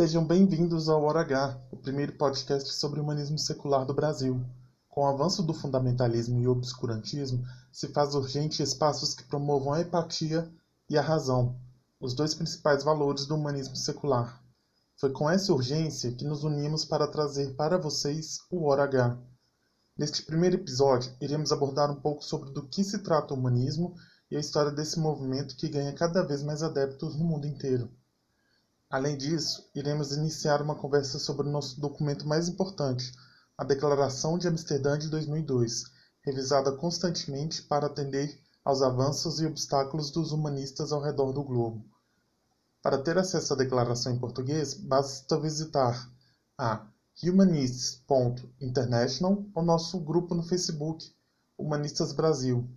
Sejam bem-vindos ao Hora H, o primeiro podcast sobre o humanismo secular do Brasil. Com o avanço do fundamentalismo e obscurantismo, se faz urgente espaços que promovam a empatia e a razão, os dois principais valores do humanismo secular. Foi com essa urgência que nos unimos para trazer para vocês o Hora H. Neste primeiro episódio, iremos abordar um pouco sobre do que se trata o humanismo e a história desse movimento que ganha cada vez mais adeptos no mundo inteiro. Além disso, iremos iniciar uma conversa sobre o nosso documento mais importante, a Declaração de Amsterdã de 2002, revisada constantemente para atender aos avanços e obstáculos dos humanistas ao redor do globo. Para ter acesso à declaração em português, basta visitar a humanists.international ou nosso grupo no Facebook, Humanistas Brasil.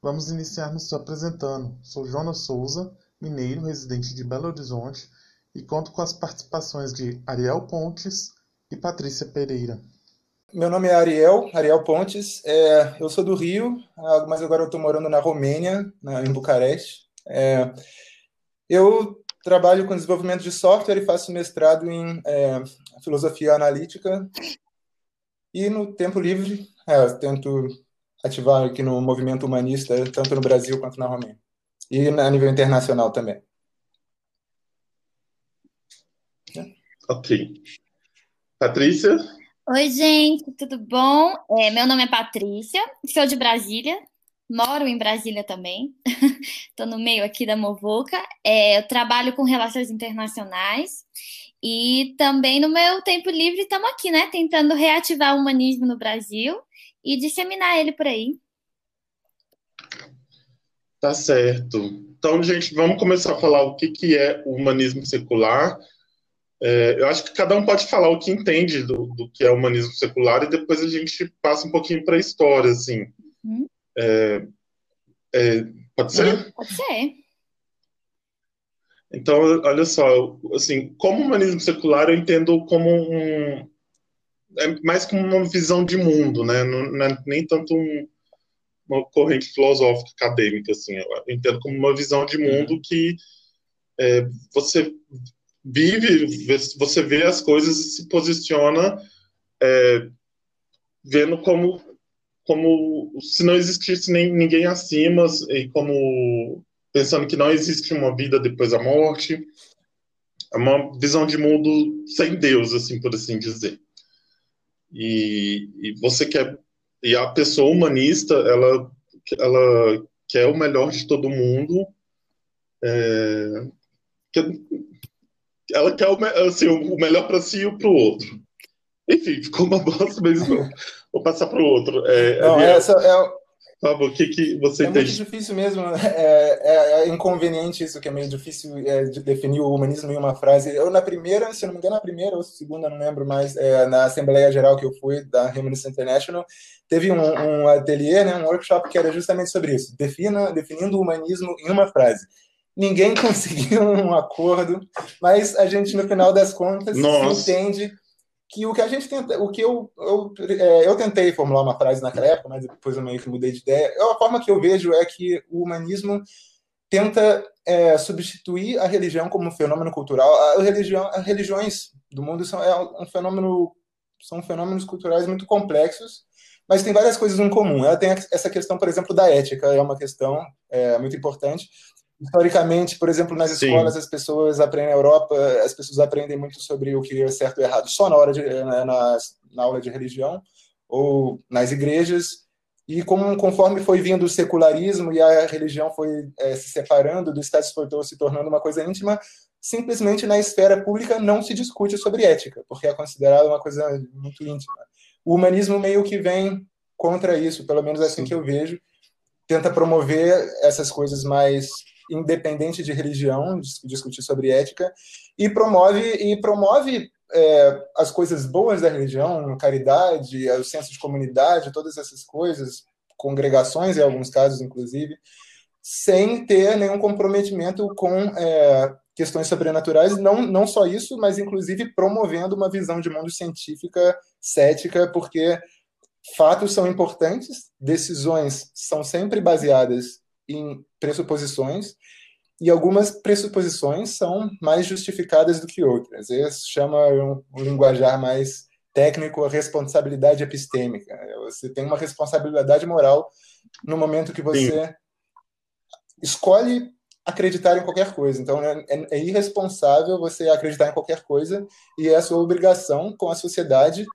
Vamos iniciar nos apresentando. Sou Jonas Souza, mineiro, residente de Belo Horizonte, e conto com as participações de Ariel Pontes e Patrícia Pereira. Meu nome é Ariel, Ariel Pontes. É, eu sou do Rio, ah, mas agora eu estou morando na Romênia, na, em Bucareste. É, eu trabalho com desenvolvimento de software e faço mestrado em é, filosofia analítica. E no tempo livre, é, tento ativar aqui no movimento humanista, tanto no Brasil quanto na Romênia. E a nível internacional também. Ok. Patrícia? Oi, gente, tudo bom? É, meu nome é Patrícia, sou de Brasília, moro em Brasília também, estou no meio aqui da Movoca. É, eu trabalho com relações internacionais e também no meu tempo livre estamos aqui, né, tentando reativar o humanismo no Brasil e disseminar ele por aí. Tá certo. Então, gente, vamos começar a falar o que, que é o humanismo secular é, eu acho que cada um pode falar o que entende do, do que é humanismo secular e depois a gente passa um pouquinho para a história, assim. Uhum. É, é, pode ser? Pode ser. Então, olha só, assim, como humanismo secular eu entendo como um é mais como uma visão de mundo, né? Não, não é nem tanto um, uma corrente filosófica acadêmica, assim. Eu entendo como uma visão de mundo uhum. que é, você vive, você vê as coisas e se posiciona é, vendo como, como se não existisse nem, ninguém acima e como pensando que não existe uma vida depois da morte. É uma visão de mundo sem Deus, assim por assim dizer. E, e você quer e a pessoa humanista, ela ela quer o melhor de todo mundo. É, ela quer o, assim, o melhor para si e para o outro. Enfim, ficou uma bosta, mas não. Vou passar para o outro. É, não, essa é. Por favor, o que, que você é entende? É muito difícil mesmo, é, é, é, inconveniente isso, que é meio difícil é, de definir o humanismo em uma frase. Eu, na primeira, se não me engano, na primeira ou segunda, não lembro mais, é, na Assembleia Geral que eu fui, da Humanist International, teve um, um ateliê, né, um workshop que era justamente sobre isso, defina, definindo o humanismo em uma frase ninguém conseguiu um acordo, mas a gente, no final das contas, entende que o que a gente tenta, o que eu, eu, é, eu tentei formular uma frase naquela época, mas depois eu meio que mudei de ideia. A forma que eu vejo é que o humanismo tenta é, substituir a religião como um fenômeno cultural. A religião, as religiões do mundo são é um fenômeno, são fenômenos culturais muito complexos, mas tem várias coisas em comum. Ela tem essa questão, por exemplo, da ética, é uma questão é, muito importante. Historicamente, por exemplo, nas Sim. escolas as pessoas aprendem na Europa, as pessoas aprendem muito sobre o que é certo e errado só na hora de na, na, na aula de religião ou nas igrejas. E como, conforme foi vindo o secularismo e a religião foi é, se separando do status quo, se tornando uma coisa íntima, simplesmente na esfera pública não se discute sobre ética, porque é considerado uma coisa muito íntima. O humanismo meio que vem contra isso, pelo menos é assim que eu vejo, tenta promover essas coisas mais independente de religião, discutir sobre ética, e promove, e promove é, as coisas boas da religião, caridade, o senso de comunidade, todas essas coisas, congregações em alguns casos, inclusive, sem ter nenhum comprometimento com é, questões sobrenaturais, não, não só isso, mas inclusive promovendo uma visão de mundo científica, cética, porque fatos são importantes, decisões são sempre baseadas em pressuposições e algumas pressuposições são mais justificadas do que outras. Isso chama um, um linguajar mais técnico a responsabilidade epistêmica. Você tem uma responsabilidade moral no momento que você Sim. escolhe acreditar em qualquer coisa. Então, é, é, é, irresponsável você acreditar em qualquer coisa e é a sua obrigação com a sociedade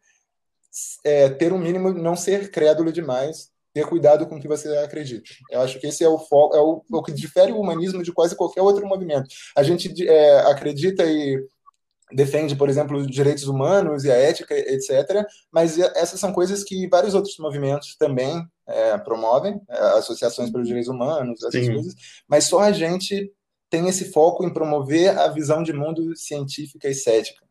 é, ter um mínimo, não ser crédulo demais, ter cuidado com o que você acredita. Eu acho que esse é o foco, é o, o que difere o humanismo de quase qualquer outro movimento. A gente é, acredita e defende, por exemplo, os direitos humanos e a ética, etc. Mas essas são coisas que vários outros movimentos também é, promovem, é, associações pelos direitos humanos, essas Sim. coisas. Mas só a gente tem esse foco em promover a visão de mundo científica e cética.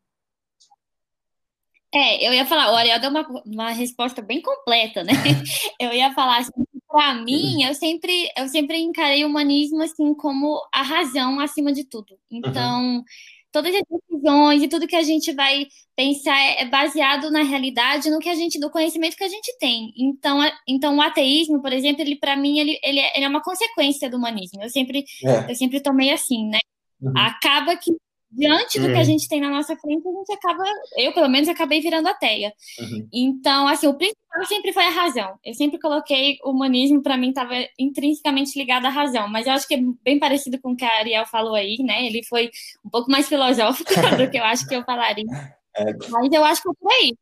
É, eu ia falar, o Ariel deu uma, uma resposta bem completa, né? Eu ia falar assim, para mim, eu sempre, eu sempre encarei o humanismo assim como a razão acima de tudo. Então, uhum todas as decisões e tudo que a gente vai pensar é, é baseado na realidade, no que a gente, do conhecimento que a gente tem. Então, a, então o ateísmo, por exemplo, ele para mim ele, ele, é, ele, é uma consequência do humanismo. Eu sempre é. eu sempre tomei assim, né? Uhum. Acaba que diante do uhum. que a uhum. gente tem na nossa frente, a gente acaba, eu pelo menos acabei virando ateia. Uhum. Então, assim, o principal sempre foi a razão. Eu sempre coloquei o humanismo, para mim, estava intrinsecamente ligado à razão, mas eu acho que é bem parecido com o que a Ariel falou aí, né? Ele foi um pouco mais filosófico do que eu acho que eu falaria. É. Mas eu acho que é por aí.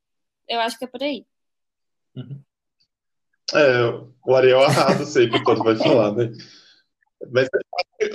Eu acho que é por aí. Uhum. É, o Ariel arrasa sempre quando vai falar, né? Mas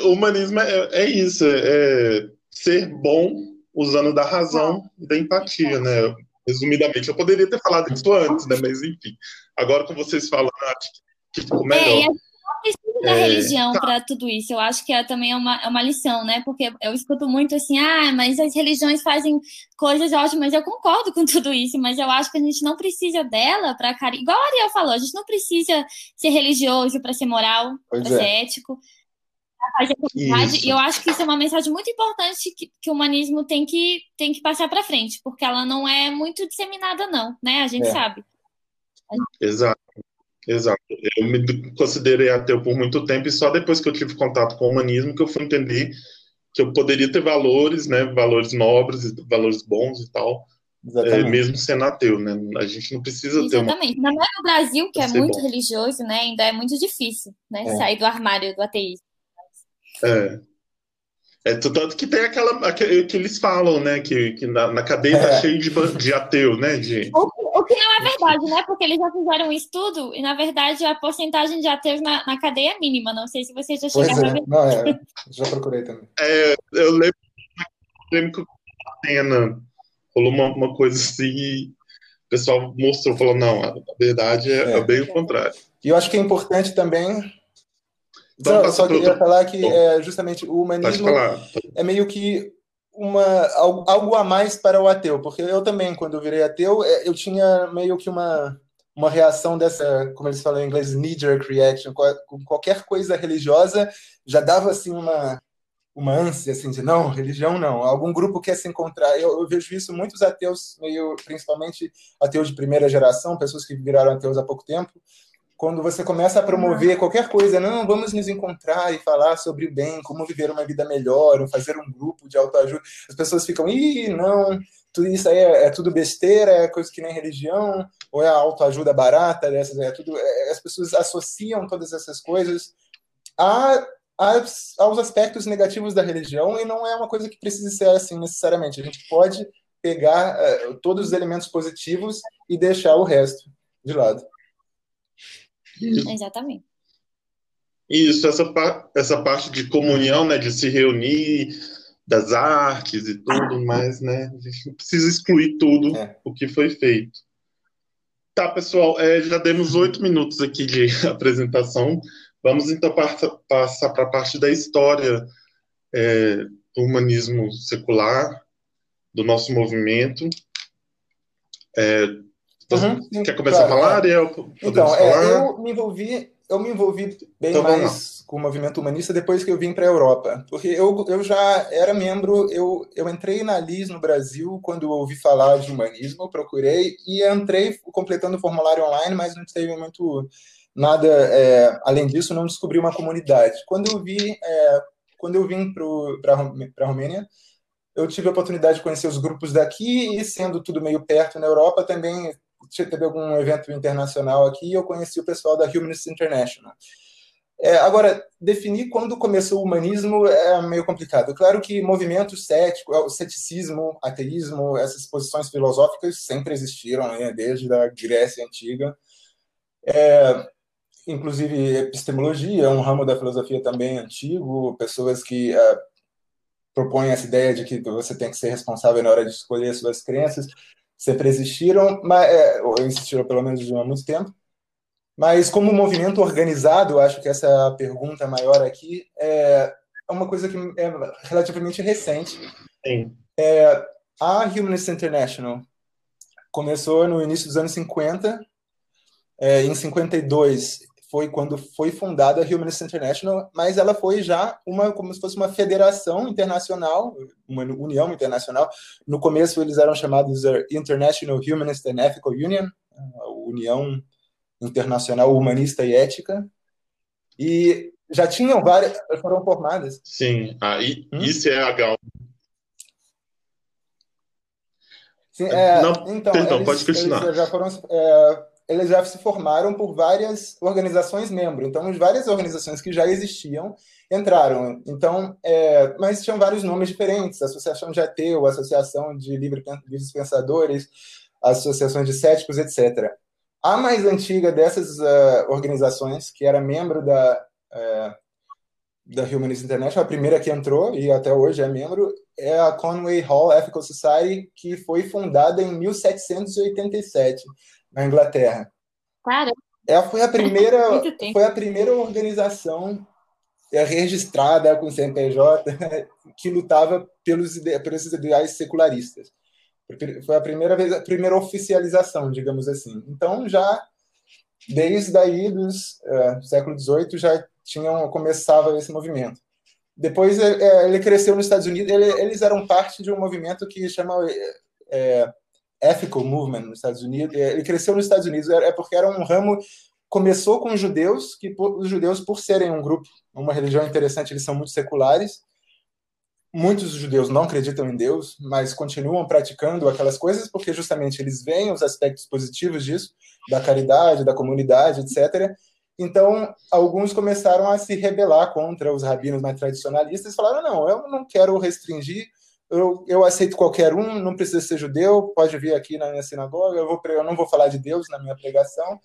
o humanismo é, é isso, é ser bom usando da razão e da empatia, né? Resumidamente, eu poderia ter falado isso antes, né? Mas enfim, agora com vocês falando, acho que ficou melhor. É, a gente não precisa da é, religião tá. para tudo isso. Eu acho que é, também é uma, é uma lição, né? Porque eu escuto muito assim, ah, mas as religiões fazem coisas ótimas. Eu concordo com tudo isso, mas eu acho que a gente não precisa dela para carinho. Igual a Ariel falou, a gente não precisa ser religioso para ser moral, para é. ser ético comunidade. E eu acho que isso é uma mensagem muito importante que, que o humanismo tem que, tem que passar para frente, porque ela não é muito disseminada, não, né? A gente é. sabe. Exato. Exato. Eu me considerei ateu por muito tempo e só depois que eu tive contato com o humanismo que eu fui entender que eu poderia ter valores, né, valores nobres, valores bons e tal, é, mesmo sendo ateu, né? A gente não precisa Exatamente. ter uma... Exatamente. Ainda mais no Brasil, que é muito bom. religioso, né? Ainda é muito difícil, né? É. Sair do armário do ateísmo. É. É, tanto que tem aquela que, que eles falam, né? Que, que na, na cadeia tá é. cheio de, de ateu, né? De... O, o, que não é verdade, né? Porque eles já fizeram um estudo e, na verdade, a porcentagem de ateus na, na cadeia é mínima. Não sei se você já chegou é. a ver. Não, é. Já procurei também. É, eu lembro, lembro que a cena rolou uma, uma coisa assim e o pessoal mostrou, falou, não, a verdade é, é. bem o contrário. E eu acho que é importante também não, só queria falar que é, justamente o humanismo é meio que uma, algo, algo, a mais para o ateu, porque eu também, quando eu virei ateu, é, eu tinha meio que uma, uma reação dessa, como eles falam em inglês, knee-jerk reaction, com qualquer coisa religiosa, já dava assim uma, uma ânsia assim de não, religião não, algum grupo quer se encontrar. Eu, eu, vejo isso muitos ateus, meio principalmente ateus de primeira geração, pessoas que viraram ateus há pouco tempo, quando você começa a promover qualquer coisa, não, vamos nos encontrar e falar sobre o bem, como viver uma vida melhor, ou fazer um grupo de autoajuda, as pessoas ficam, ih, não, tudo isso aí é, é tudo besteira, é coisa que nem religião, ou é a autoajuda barata, dessas, é tudo, é, as pessoas associam todas essas coisas a, a, aos aspectos negativos da religião, e não é uma coisa que precisa ser assim necessariamente, a gente pode pegar uh, todos os elementos positivos e deixar o resto de lado. Exatamente. Isso, essa, essa parte de comunhão, né, de se reunir, das artes e tudo, mas né, a gente não precisa excluir tudo é. o que foi feito. Tá, pessoal, é, já demos oito minutos aqui de apresentação. Vamos então passar para a parte da história é, do humanismo secular, do nosso movimento. É, Uhum, Quer começar claro, a falar, Ariel? Então, é, eu me envolvi, eu me envolvi bem então, mais com o movimento humanista depois que eu vim para a Europa, porque eu, eu já era membro, eu, eu entrei na LIS no Brasil quando ouvi falar de humanismo, procurei e entrei completando o formulário online, mas não teve muito nada é, além disso, não descobri uma comunidade. Quando eu vi é, quando eu vim para a Romênia, eu tive a oportunidade de conhecer os grupos daqui e, sendo tudo meio perto na Europa, também teve algum evento internacional aqui e eu conheci o pessoal da Humanist International. É, agora, definir quando começou o humanismo é meio complicado. Claro que movimento cético, o ceticismo, ateísmo, essas posições filosóficas sempre existiram, né, desde a Grécia Antiga. É, inclusive, epistemologia é um ramo da filosofia também antigo, pessoas que é, propõem essa ideia de que você tem que ser responsável na hora de escolher suas crenças, sempre existiram, mas, é, ou existiram pelo menos há muito tempo. Mas como movimento organizado, acho que essa é a pergunta maior aqui, é, é uma coisa que é relativamente recente. Sim. É, a Humanist International começou no início dos anos 50. É, em 52 foi quando foi fundada a Humanist International, mas ela foi já uma como se fosse uma federação internacional, uma união internacional. No começo eles eram chamados International Humanist and Ethical Union, a União Internacional Humanista e Ética, e já tinham várias, foram formadas. Sim, ah, e, hum? isso é legal. Sim, é, Não, então, perdão, eles, pode continuar. Já, foram, é, eles já se formaram por várias organizações membros. Então, várias organizações que já existiam entraram. Então, é, mas tinham vários nomes diferentes: Associação de Ateu, Associação de Livre, Livres Pensadores, Associações de Céticos, etc. A mais antiga dessas uh, organizações, que era membro da, uh, da Humanist International, a primeira que entrou e até hoje é membro, é a Conway Hall Ethical Society, que foi fundada em 1787 na Inglaterra. Claro. Ela foi a primeira, foi a primeira organização é, registrada com CNPJ que lutava pelos, pelos ideais secularistas. Foi a primeira vez, a primeira oficialização, digamos assim. Então, já desde aí dos uh, século XVIII já tinham começava esse movimento. Depois é, ele cresceu nos Estados Unidos. Ele, eles eram parte de um movimento que chama é, Ethical Movement nos Estados Unidos. Ele cresceu nos Estados Unidos é porque era um ramo começou com os judeus que os judeus por serem um grupo, uma religião interessante, eles são muito seculares muitos judeus não acreditam em Deus, mas continuam praticando aquelas coisas porque justamente eles veem os aspectos positivos disso, da caridade, da comunidade, etc. Então, alguns começaram a se rebelar contra os rabinos mais tradicionalistas e falaram: não, eu não quero restringir, eu, eu aceito qualquer um, não precisa ser judeu, pode vir aqui na minha sinagoga, eu, vou, eu não vou falar de Deus na minha pregação.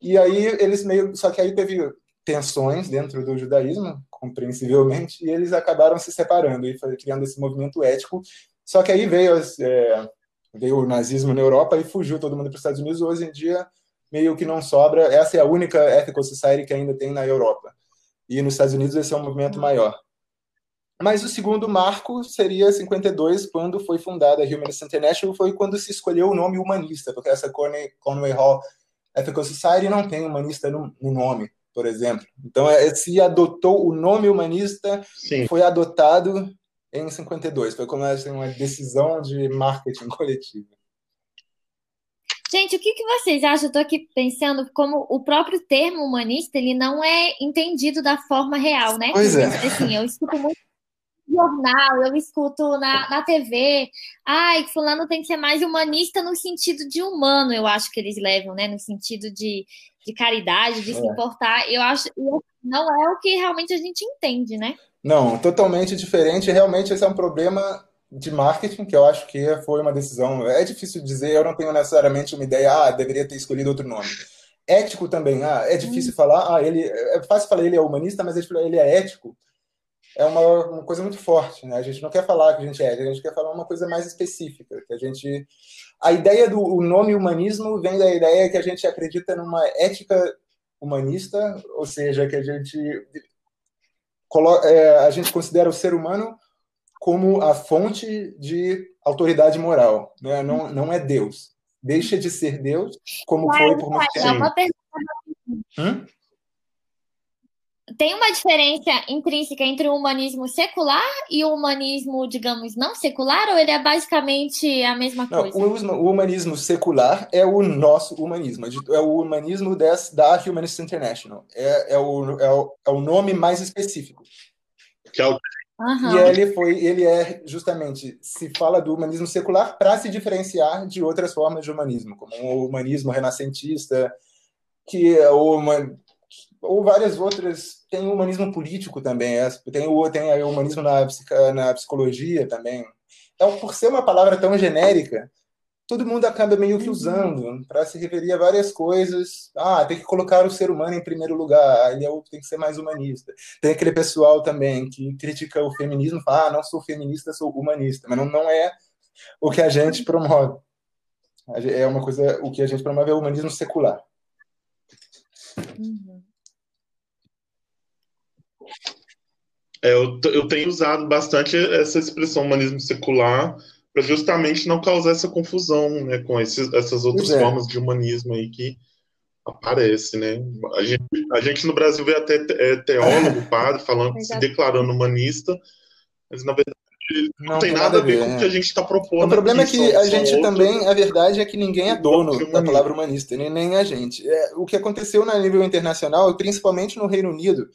E aí eles meio. Só que aí teve tensões dentro do judaísmo, compreensivelmente, e eles acabaram se separando e criando esse movimento ético. Só que aí veio, é, veio o nazismo na Europa e fugiu todo mundo para os Estados Unidos. Hoje em dia, meio que não sobra. Essa é a única ethical society que ainda tem na Europa. E nos Estados Unidos esse é um movimento maior. Mas o segundo marco seria 52, quando foi fundada a Humanist International, foi quando se escolheu o nome humanista, porque essa Conway Hall Ethical Society não tem humanista no, no nome por exemplo. Então, é, se adotou o nome humanista, Sim. foi adotado em 52. Foi como assim, uma decisão de marketing coletivo. Gente, o que, que vocês acham? Eu estou aqui pensando como o próprio termo humanista ele não é entendido da forma real, né? Pois é. Assim, eu escuto muito jornal, eu escuto na, na TV, ai, que fulano tem que ser mais humanista no sentido de humano, eu acho que eles levam, né? No sentido de de caridade, de é. se importar, eu acho não é o que realmente a gente entende, né? Não, totalmente diferente. Realmente esse é um problema de marketing que eu acho que foi uma decisão. É difícil dizer, eu não tenho necessariamente uma ideia, ah, deveria ter escolhido outro nome. Ético também, ah, é difícil hum. falar, ah, ele é fácil falar ele é humanista, mas ele é ético. É uma, uma coisa muito forte, né? A gente não quer falar que a gente é a gente quer falar uma coisa mais específica, que a gente a ideia do nome humanismo vem da ideia que a gente acredita numa ética humanista, ou seja, que a gente coloca, é, a gente considera o ser humano como a fonte de autoridade moral, né? não, não é Deus. Deixa de ser Deus, como foi por muito tempo. Hum? Tem uma diferença intrínseca entre o humanismo secular e o humanismo, digamos, não secular, ou ele é basicamente a mesma coisa? Não, o, humanismo secular é o nosso humanismo, é o humanismo des, da Humanist International. É, é, o, é, o, é o nome mais específico. Que é o... Uhum. E ele foi, ele é justamente se fala do humanismo secular para se diferenciar de outras formas de humanismo, como o humanismo renascentista, que é o ou várias outras. Tem o humanismo político também, é, tem o, tem o humanismo na, na psicologia também. Então, por ser uma palavra tão genérica, todo mundo acaba meio que usando para se referir a várias coisas. Ah, tem que colocar o ser humano em primeiro lugar, ele é o, tem que ser mais humanista. Tem aquele pessoal também que critica o feminismo, fala, ah, não sou feminista, sou humanista, mas não, não é o que a gente promove. É uma coisa, o que a gente promove é o humanismo secular. Uhum. É, eu, eu tenho usado bastante essa expressão humanismo secular para justamente não causar essa confusão né, com esses, essas outras é. formas de humanismo aí que aparece, né? A gente, a gente no Brasil vê até é, teólogo, padre, falando, se declarando humanista, mas na verdade não, não tem nada, nada a ver, com o que a gente está propondo. O problema aqui, é que a gente também, a verdade é que ninguém é dono da palavra humanista, nem, nem a gente. É, o que aconteceu no nível internacional, principalmente no Reino Unido,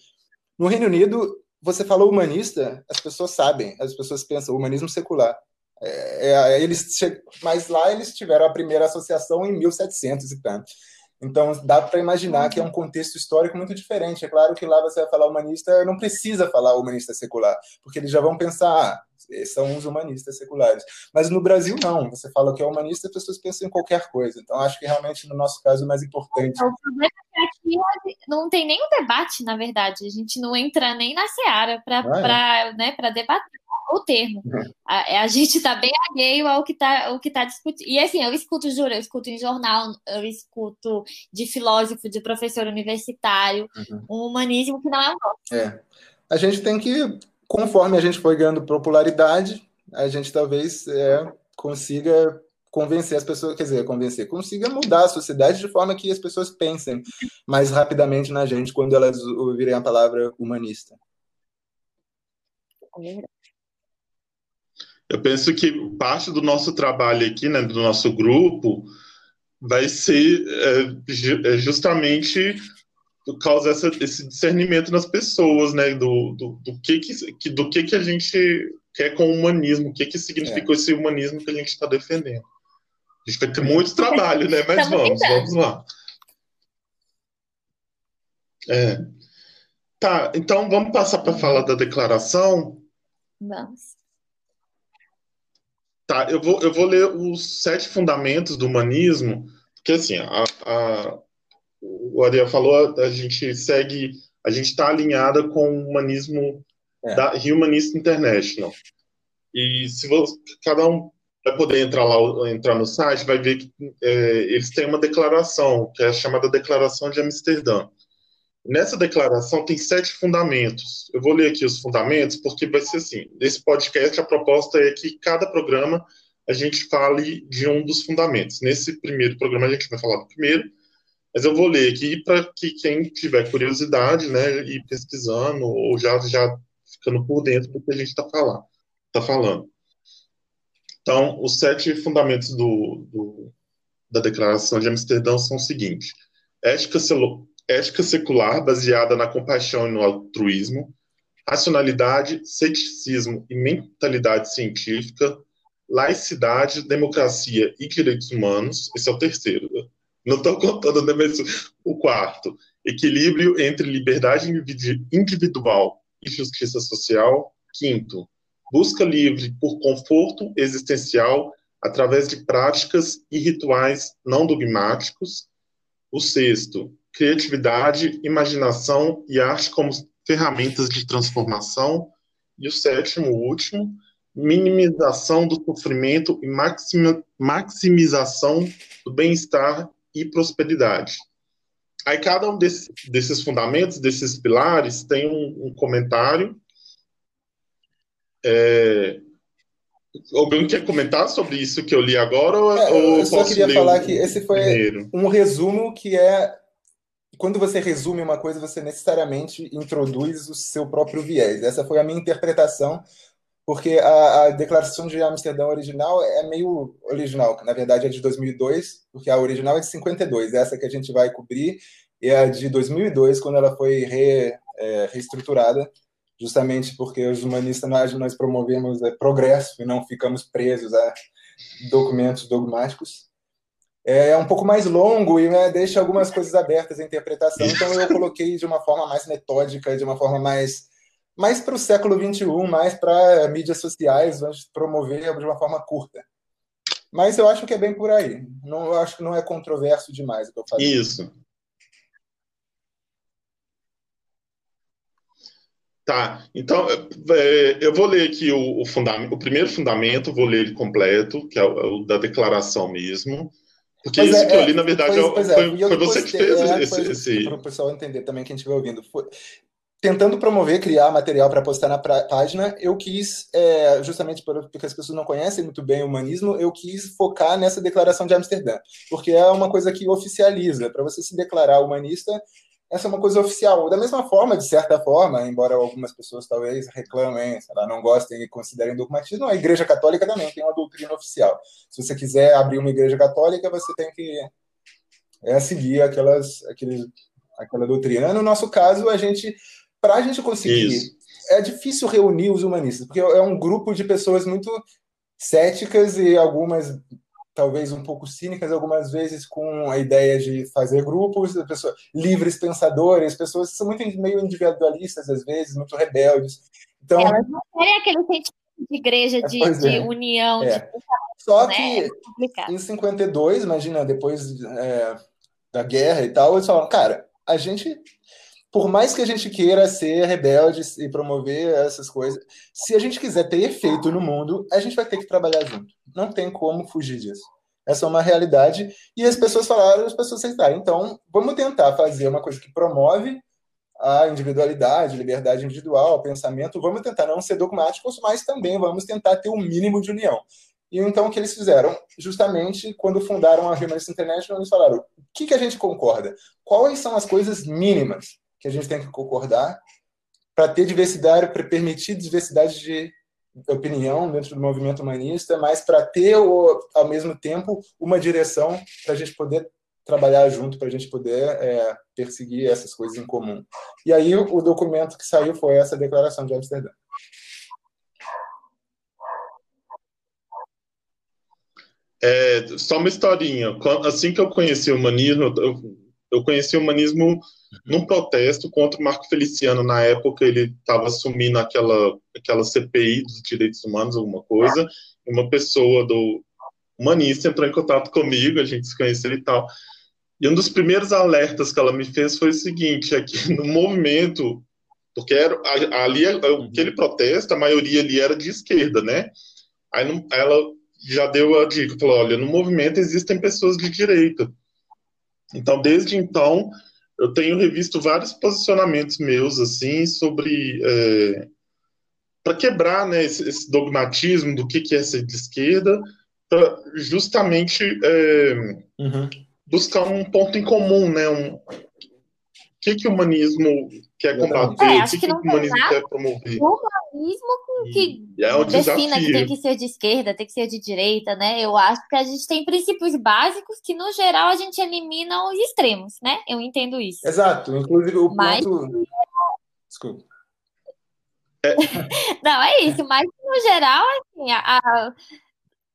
no Reino Unido, você falou humanista, as pessoas sabem, as pessoas pensam humanismo secular. É, é, eles mas lá eles tiveram a primeira associação em 1700 e tanto. Então dá para imaginar que é um contexto histórico muito diferente. É claro que lá você vai falar humanista, não precisa falar humanista secular, porque eles já vão pensar, ah, são os humanistas seculares. Mas no Brasil não. Você fala que é humanista, as pessoas pensam em qualquer coisa. Então acho que realmente no nosso caso é mais importante. O problema é que aqui não tem nenhum debate, na verdade. A gente não entra nem na seara para ah, é? né, debater o termo. Uhum. A, a, gente está bem alheio ao que está tá discutindo. E assim, eu escuto, juro, eu escuto em jornal, eu escuto de filósofo, de professor universitário, uhum. um humanismo que não é o nosso. É. A gente tem que, conforme a gente foi ganhando popularidade, a gente talvez é, consiga convencer as pessoas, quer dizer, convencer, consiga mudar a sociedade de forma que as pessoas pensem mais rapidamente na gente quando elas ouvirem a palavra humanista. É. Eu penso que parte do nosso trabalho aqui, né, do nosso grupo, vai ser é, é justamente causar essa, esse discernimento nas pessoas, né, do, do, do, que, que, do que, que a gente quer com o humanismo, o que, que significa é. esse humanismo que a gente está defendendo. A gente vai ter muito trabalho, né, mas vamos, vamos lá. É. Tá, então vamos passar para falar da declaração. Vamos. Tá, eu vou, eu vou ler os sete fundamentos do humanismo, porque assim, a, a, o Ariel falou, a gente segue, a gente está alinhada com o humanismo é. da Humanist International. E se você, cada um vai poder entrar lá, entrar no site, vai ver que é, eles têm uma declaração, que é a chamada Declaração de Amsterdã. Nessa declaração tem sete fundamentos. Eu vou ler aqui os fundamentos, porque vai ser assim: nesse podcast, a proposta é que cada programa a gente fale de um dos fundamentos. Nesse primeiro programa, a gente vai falar do primeiro, mas eu vou ler aqui para que quem tiver curiosidade, né, ir pesquisando ou já, já ficando por dentro do que a gente está falando, tá falando. Então, os sete fundamentos do, do, da Declaração de Amsterdã são os seguintes: ética, ética secular baseada na compaixão e no altruísmo, racionalidade, ceticismo e mentalidade científica, laicidade, democracia e direitos humanos. Esse é o terceiro. Não estou contando né, mas o quarto. Equilíbrio entre liberdade individual e justiça social. Quinto, busca livre por conforto existencial através de práticas e rituais não dogmáticos. O sexto, criatividade, imaginação e arte como ferramentas de transformação. E o sétimo, último, minimização do sofrimento e maximização do bem-estar e prosperidade. Aí cada um desses, desses fundamentos, desses pilares, tem um, um comentário. É, alguém quer comentar sobre isso que eu li agora? É, ou eu só queria falar que esse foi primeiro? um resumo que é quando você resume uma coisa, você necessariamente introduz o seu próprio viés. Essa foi a minha interpretação, porque a, a declaração de Amsterdã original é meio original, na verdade é de 2002, porque a original é de 52, essa que a gente vai cobrir é a de 2002, quando ela foi re, é, reestruturada justamente porque os humanistas nós, nós promovemos é, progresso e não ficamos presos a documentos dogmáticos. É, é um pouco mais longo e né, deixa algumas coisas abertas à interpretação, então eu coloquei de uma forma mais metódica, de uma forma mais mais para o século XXI, mais para mídias sociais, vamos promover de uma forma curta. Mas eu acho que é bem por aí. Não, eu acho que não é controverso demais o que eu falei. Isso. Tá, então é, eu vou ler aqui o, o, fundamento, o primeiro fundamento, vou ler ele completo, que é o, o da declaração mesmo. Porque pois isso é, que eu li, na verdade, pois, pois é, foi, foi você que fez é, esse. esse... Para o pessoal entender também, quem estiver ouvindo. Foi, tentando promover, criar material para postar na página, eu quis, é, justamente porque as pessoas não conhecem muito bem o humanismo, eu quis focar nessa declaração de Amsterdã, porque é uma coisa que oficializa. Para você se declarar humanista, essa é uma coisa oficial. Da mesma forma, de certa forma, embora algumas pessoas talvez reclamem, lá, não gostem e considerem dogmatismo, a Igreja Católica também tem uma doutrina oficial. Se você quiser abrir uma Igreja Católica, você tem que é, seguir aquelas, aqueles, aquela doutrina. No nosso caso, a gente, para a gente conseguir, Isso. é difícil reunir os humanistas, porque é um grupo de pessoas muito céticas e algumas talvez um pouco cínicas algumas vezes com a ideia de fazer grupos, pessoas, livres pensadores, pessoas que são muito meio individualistas às vezes, muito rebeldes. Então, elas não querem aquele sentimento de igreja, de, é. de união. É. De... Só né? que é em 52, imagina, depois é, da guerra e tal, eles falam, cara, a gente por mais que a gente queira ser rebelde e promover essas coisas, se a gente quiser ter efeito no mundo, a gente vai ter que trabalhar junto. Não tem como fugir disso. Essa é uma realidade. E as pessoas falaram, as pessoas aceitaram. Então, vamos tentar fazer uma coisa que promove a individualidade, liberdade individual, o pensamento. Vamos tentar não ser dogmáticos, mas também vamos tentar ter um mínimo de união. E então o que eles fizeram? Justamente quando fundaram a Humanist International, eles falaram: o que, que a gente concorda? Quais são as coisas mínimas que a gente tem que concordar para ter diversidade, para permitir diversidade de opinião dentro do movimento humanista, mas para ter, ao mesmo tempo, uma direção para a gente poder trabalhar junto, para a gente poder é, perseguir essas coisas em comum. E aí o documento que saiu foi essa declaração de Amsterdã. É, só uma historinha. Assim que eu conheci o humanismo, eu, eu conheci o humanismo num protesto contra o Marco Feliciano. Na época, ele estava assumindo aquela, aquela CPI dos direitos humanos, alguma coisa. Uma pessoa do humanista entrou em contato comigo, a gente se conheceu e tal. E um dos primeiros alertas que ela me fez foi o seguinte: é que no movimento, porque era, ali aquele protesto, a maioria ali era de esquerda, né? Aí ela já deu a dica, falou: olha, no movimento existem pessoas de direita. Então, desde então, eu tenho revisto vários posicionamentos meus assim sobre é, para quebrar né, esse, esse, dogmatismo do que, que é ser de esquerda, para justamente é, uhum. buscar um ponto em comum, né? Um, que, que o humanismo quer combater, é, o que, que, que o humanismo quer promover humanismo que é um defina desafio. que tem que ser de esquerda, tem que ser de direita, né? Eu acho que a gente tem princípios básicos que, no geral, a gente elimina os extremos, né? Eu entendo isso. Exato, inclusive o mas... ponto. Desculpa. É... Não, é isso, mas no geral, assim, a, a,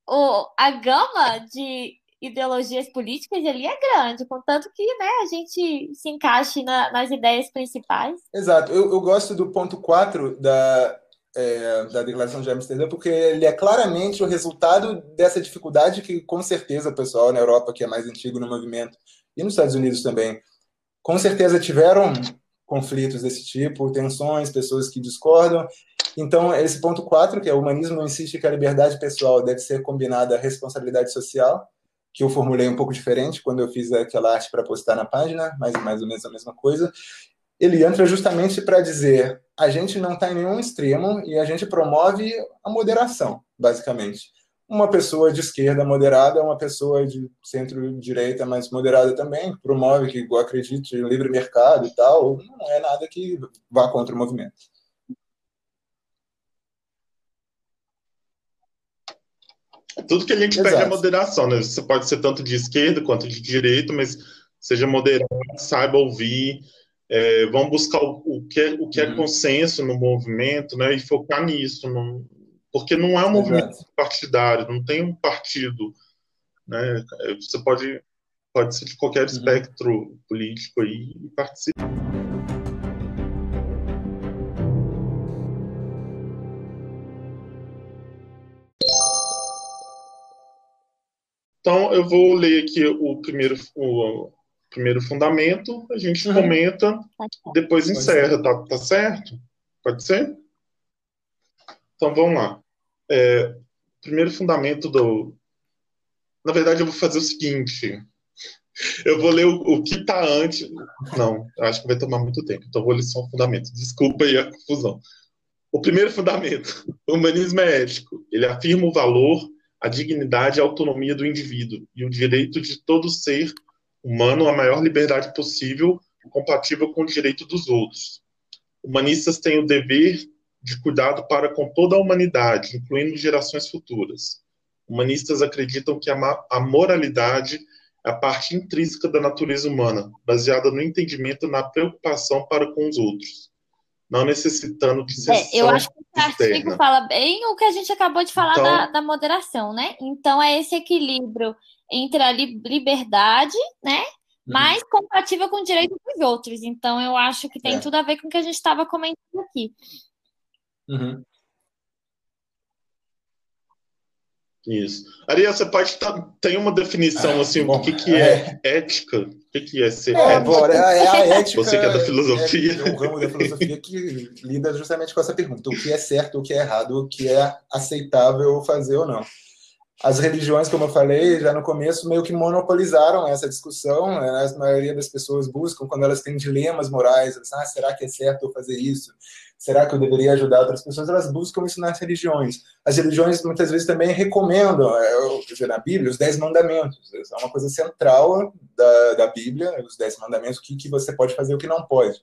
o, a gama de ideologias políticas ali é grande, contanto que né, a gente se encaixe na, nas ideias principais. Exato, eu, eu gosto do ponto 4 da, é, da Declaração de Amsterdã, porque ele é claramente o resultado dessa dificuldade que, com certeza, o pessoal na Europa, que é mais antigo no movimento, e nos Estados Unidos também, com certeza tiveram conflitos desse tipo, tensões, pessoas que discordam. Então, esse ponto 4, que é o humanismo insiste que a liberdade pessoal deve ser combinada à responsabilidade social, que eu formulei um pouco diferente quando eu fiz aquela arte para postar na página, mas mais ou menos a mesma coisa ele entra justamente para dizer a gente não está em nenhum extremo e a gente promove a moderação, basicamente. Uma pessoa de esquerda moderada é uma pessoa de centro-direita mais moderada também, promove que acredite em livre mercado e tal, não é nada que vá contra o movimento. Tudo que a gente pede é moderação, né? Você pode ser tanto de esquerda quanto de direita, mas seja moderado, saiba ouvir, é, vamos buscar o, o, que, é, o que é uhum. consenso no movimento, né, e focar nisso, não, porque não é um movimento Exato. partidário, não tem um partido, né, você pode, pode ser de qualquer uhum. espectro político aí e participar. Então, eu vou ler aqui o primeiro, o primeiro fundamento, a gente uhum. comenta, depois encerra, tá, tá certo? Pode ser? Então, vamos lá. É, primeiro fundamento do. Na verdade, eu vou fazer o seguinte. Eu vou ler o, o que está antes. Não, acho que vai tomar muito tempo, então vou ler só o fundamento. Desculpa aí a confusão. O primeiro fundamento: o humanismo é ético. Ele afirma o valor a dignidade e a autonomia do indivíduo e o direito de todo ser humano à maior liberdade possível, compatível com o direito dos outros. Humanistas têm o dever de cuidado para com toda a humanidade, incluindo gerações futuras. Humanistas acreditam que a, a moralidade é a parte intrínseca da natureza humana, baseada no entendimento e na preocupação para com os outros não necessitando de ser. É, eu acho que o artigo fala bem o que a gente acabou de falar então, da, da, moderação, né? Então é esse equilíbrio entre a liberdade, né? Uhum. Mas compatível com o direito dos outros. Então eu acho que tem é. tudo a ver com o que a gente estava comentando aqui. Uhum. Isso. Aria, você pode tá, tem uma definição assim, Bom, o que, que é, é, ética? O que, que é ser é, ético? É, é a ética. Você que é da filosofia. É, é ramo da filosofia que lida justamente com essa pergunta: o que é certo, o que é errado, o que é aceitável fazer ou não. As religiões, como eu falei já no começo, meio que monopolizaram essa discussão. Né? A maioria das pessoas buscam, quando elas têm dilemas morais, elas, ah, será que é certo eu fazer isso? Será que eu deveria ajudar outras pessoas? Elas buscam isso nas religiões. As religiões muitas vezes também recomendam, é, dizer, na Bíblia, os Dez Mandamentos. É uma coisa central da, da Bíblia, os Dez Mandamentos, o que, que você pode fazer e o que não pode.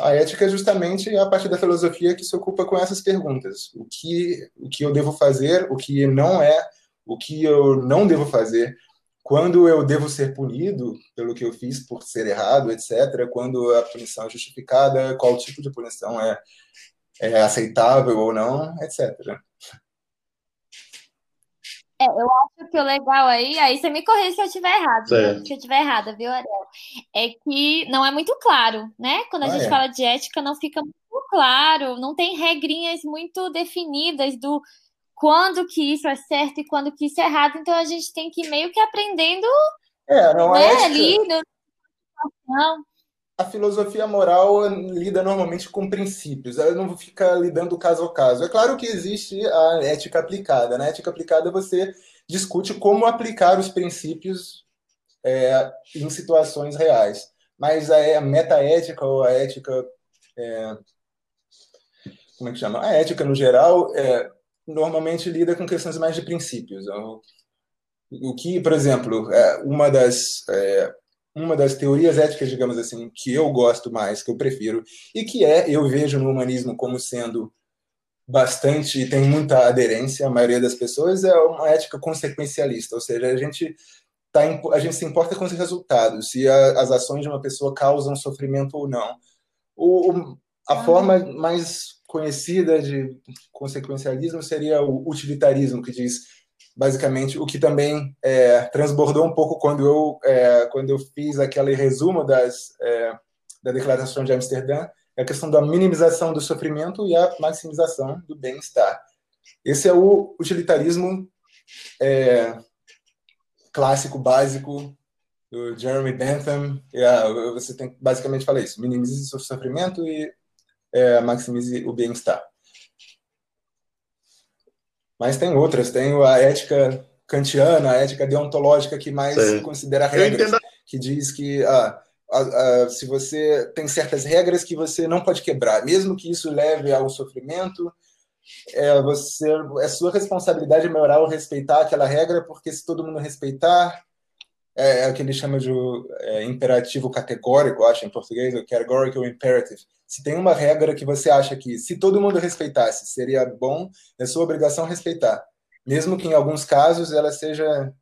A ética é justamente a parte da filosofia que se ocupa com essas perguntas. O que, o que eu devo fazer, o que não é, o que eu não devo fazer, quando eu devo ser punido pelo que eu fiz por ser errado, etc., quando a punição é justificada, qual tipo de punição é, é aceitável ou não, etc. É, eu acho que o legal aí, aí você me corrija se eu estiver errado, né? se eu estiver errada, viu, Ariel? É que não é muito claro, né? Quando a ah, gente é. fala de ética, não fica muito claro, não tem regrinhas muito definidas do quando que isso é certo e quando que isso é errado. Então a gente tem que ir meio que aprendendo é, não né, é ali no... A filosofia moral lida normalmente com princípios, ela não fica lidando caso a caso. É claro que existe a ética aplicada. Na né? ética aplicada, você discute como aplicar os princípios é, em situações reais. Mas a, a metaética ou a ética. É, como é que chama? A ética, no geral, é, normalmente lida com questões mais de princípios. O que, por exemplo, é uma das é, uma das teorias éticas, digamos assim, que eu gosto mais, que eu prefiro, e que é, eu vejo no humanismo como sendo bastante, tem muita aderência, a maioria das pessoas, é uma ética consequencialista, ou seja, a gente, tá, a gente se importa com os resultados, se a, as ações de uma pessoa causam sofrimento ou não. O, a ah. forma mais conhecida de consequencialismo seria o utilitarismo, que diz basicamente o que também é, transbordou um pouco quando eu é, quando eu fiz aquele resumo das é, da Declaração de Amsterdã, é a questão da minimização do sofrimento e a maximização do bem-estar. Esse é o utilitarismo é, clássico, básico do Jeremy Bentham. você tem basicamente falar isso: minimize o sofrimento e é, maximize o bem-estar. Mas tem outras, tem a ética kantiana, a ética deontológica que mais Sim. considera regras, que diz que ah, se você tem certas regras que você não pode quebrar, mesmo que isso leve ao sofrimento, é, você, é sua responsabilidade moral respeitar aquela regra, porque se todo mundo respeitar, é, é o que ele chama de é, imperativo categórico, acho em português, o categorical imperative. Se tem uma regra que você acha que, se todo mundo respeitasse, seria bom, é sua obrigação respeitar. Mesmo que em alguns casos ela seja,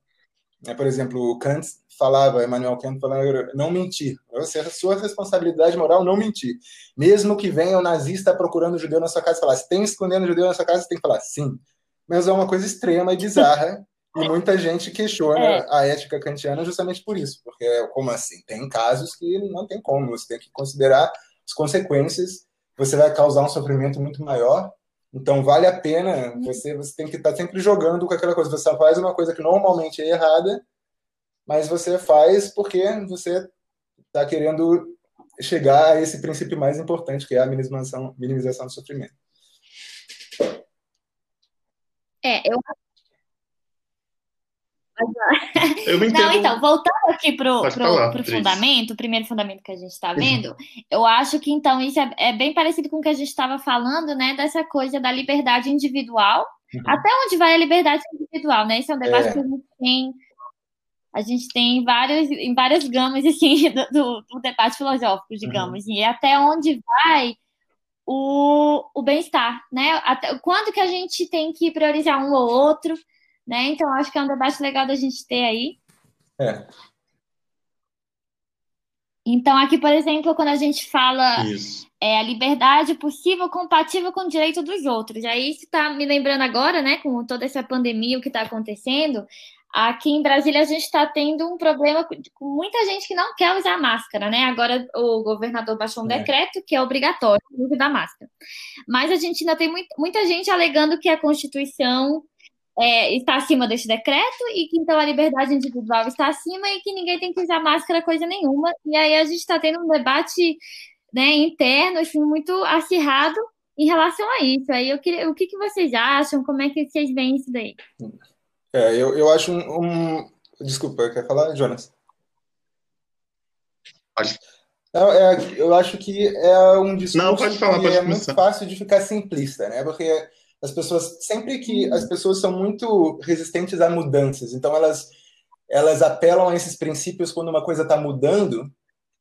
né, por exemplo, Kant falava, Emmanuel Kant falava, não mentir. É a sua responsabilidade moral não mentir. Mesmo que venha o um nazista procurando judeu na sua casa e falar, se tem escondendo judeu na sua casa, você tem que falar sim. Mas é uma coisa extrema e bizarra. e muita gente questiona é. a ética kantiana justamente por isso. Porque, como assim? Tem casos que não tem como. Você tem que considerar as consequências. Você vai causar um sofrimento muito maior então vale a pena, você, você tem que estar tá sempre jogando com aquela coisa. Você faz uma coisa que normalmente é errada, mas você faz porque você está querendo chegar a esse princípio mais importante, que é a minimização, minimização do sofrimento. É, eu eu entendo... Não, então, voltando aqui pro, pro, falar, pro fundamento, o primeiro fundamento que a gente está vendo, eu acho que então isso é, é, bem parecido com o que a gente estava falando, né? Dessa coisa da liberdade individual. Uhum. Até onde vai a liberdade individual, né? Esse é um debate é. que a gente tem. A gente tem vários, em várias gamas assim, do, do, do debate filosófico, digamos, uhum. e até onde vai o, o bem-estar, né? Até, quando que a gente tem que priorizar um ou outro, né? Então, acho que é um debate legal da gente ter aí. É. Então, aqui, por exemplo, quando a gente fala é, a liberdade possível compatível com o direito dos outros. Aí isso está me lembrando agora, né, com toda essa pandemia, o que está acontecendo. Aqui em Brasília, a gente está tendo um problema com muita gente que não quer usar máscara, né? Agora o governador baixou um é. decreto que é obrigatório o uso da máscara. Mas a gente ainda tem muita gente alegando que a Constituição é, está acima deste decreto e que então a liberdade individual está acima e que ninguém tem que usar máscara coisa nenhuma. E aí a gente está tendo um debate né, interno assim, muito acirrado em relação a isso. Aí eu queria, o que, que vocês acham? Como é que vocês veem isso daí? É, eu, eu acho um, um... Desculpa, quer falar, Jonas? Acho. Não, é, eu acho que é um discurso Não, pode falar, que pode é muito fácil de ficar simplista, né? Porque as pessoas, sempre que as pessoas são muito resistentes a mudanças, então elas, elas apelam a esses princípios quando uma coisa está mudando,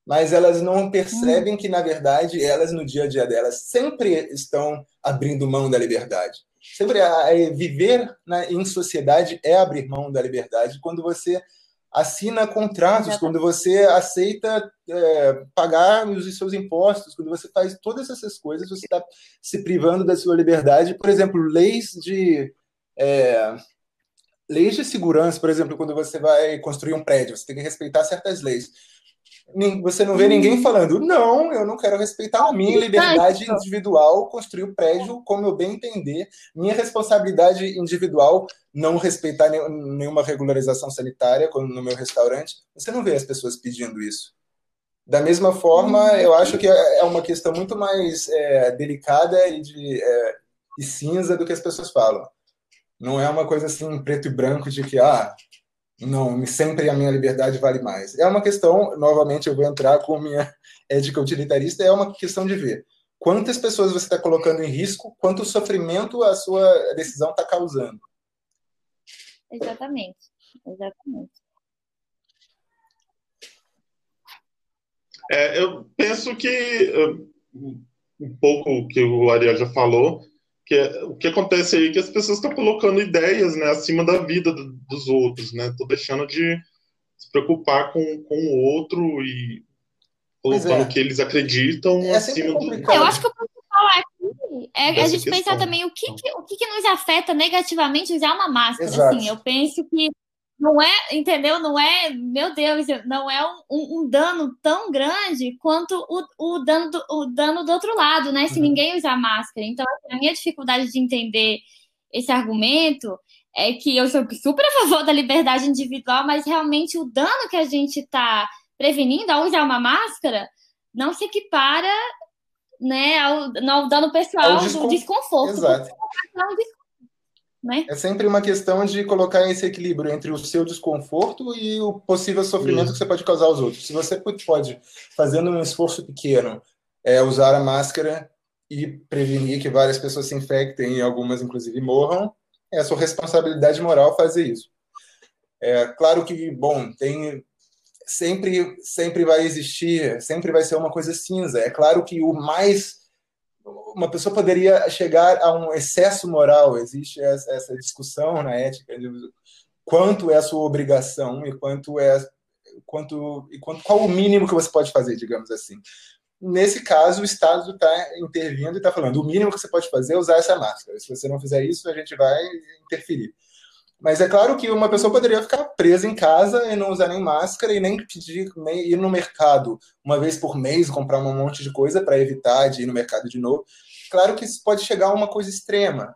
mas elas não percebem que, na verdade, elas, no dia a dia delas, sempre estão abrindo mão da liberdade. Sempre a, a viver na, em sociedade é abrir mão da liberdade. Quando você assina contratos, quando você aceita é, pagar os seus impostos, quando você faz todas essas coisas, você está se privando da sua liberdade. Por exemplo, leis de é, leis de segurança, por exemplo, quando você vai construir um prédio, você tem que respeitar certas leis você não vê ninguém falando, não, eu não quero respeitar a minha liberdade individual, construir o prédio como eu bem entender, minha responsabilidade individual, não respeitar nenhuma regularização sanitária no meu restaurante. Você não vê as pessoas pedindo isso. Da mesma forma, eu acho que é, é uma questão muito mais é, delicada e, de, é, e cinza do que as pessoas falam. Não é uma coisa assim preto e branco de que ah, não, sempre a minha liberdade vale mais. É uma questão, novamente, eu vou entrar com minha ética utilitarista, é uma questão de ver quantas pessoas você está colocando em risco, quanto sofrimento a sua decisão está causando. Exatamente, exatamente. É, eu penso que um pouco que o Ariel já falou, que é, o que acontece aí é que as pessoas estão colocando ideias né, acima da vida do, dos outros, né? Tô deixando de se preocupar com, com o outro e colocando é. o que eles acreditam é acima do. Eu acho que o principal é, é a gente questão. pensar também o que, que, o que, que nos afeta negativamente usar uma máscara. Exato. Assim, eu penso que não é, entendeu? Não é, meu Deus, não é um, um dano tão grande quanto o, o, dano do, o dano do outro lado, né? Se uhum. ninguém usar máscara. Então, assim, a minha dificuldade de entender esse argumento é que eu sou super a favor da liberdade individual, mas realmente o dano que a gente está prevenindo ao usar uma máscara não se equipara né, ao, ao dano pessoal ao descon... do desconforto. Exato. Né? É sempre uma questão de colocar esse equilíbrio entre o seu desconforto e o possível sofrimento que você pode causar aos outros. Se você pode, fazendo um esforço pequeno, é, usar a máscara e prevenir que várias pessoas se infectem e algumas, inclusive, morram, é a sua responsabilidade moral fazer isso. É claro que, bom, tem sempre sempre vai existir, sempre vai ser uma coisa cinza. É claro que o mais uma pessoa poderia chegar a um excesso moral. Existe essa discussão na ética de quanto é a sua obrigação e quanto é quanto, quanto qual o mínimo que você pode fazer, digamos assim. Nesse caso, o Estado está intervindo e está falando: o mínimo que você pode fazer é usar essa máscara. Se você não fizer isso, a gente vai interferir. Mas é claro que uma pessoa poderia ficar presa em casa e não usar nem máscara e nem pedir, nem ir no mercado uma vez por mês, comprar um monte de coisa para evitar de ir no mercado de novo. Claro que isso pode chegar a uma coisa extrema.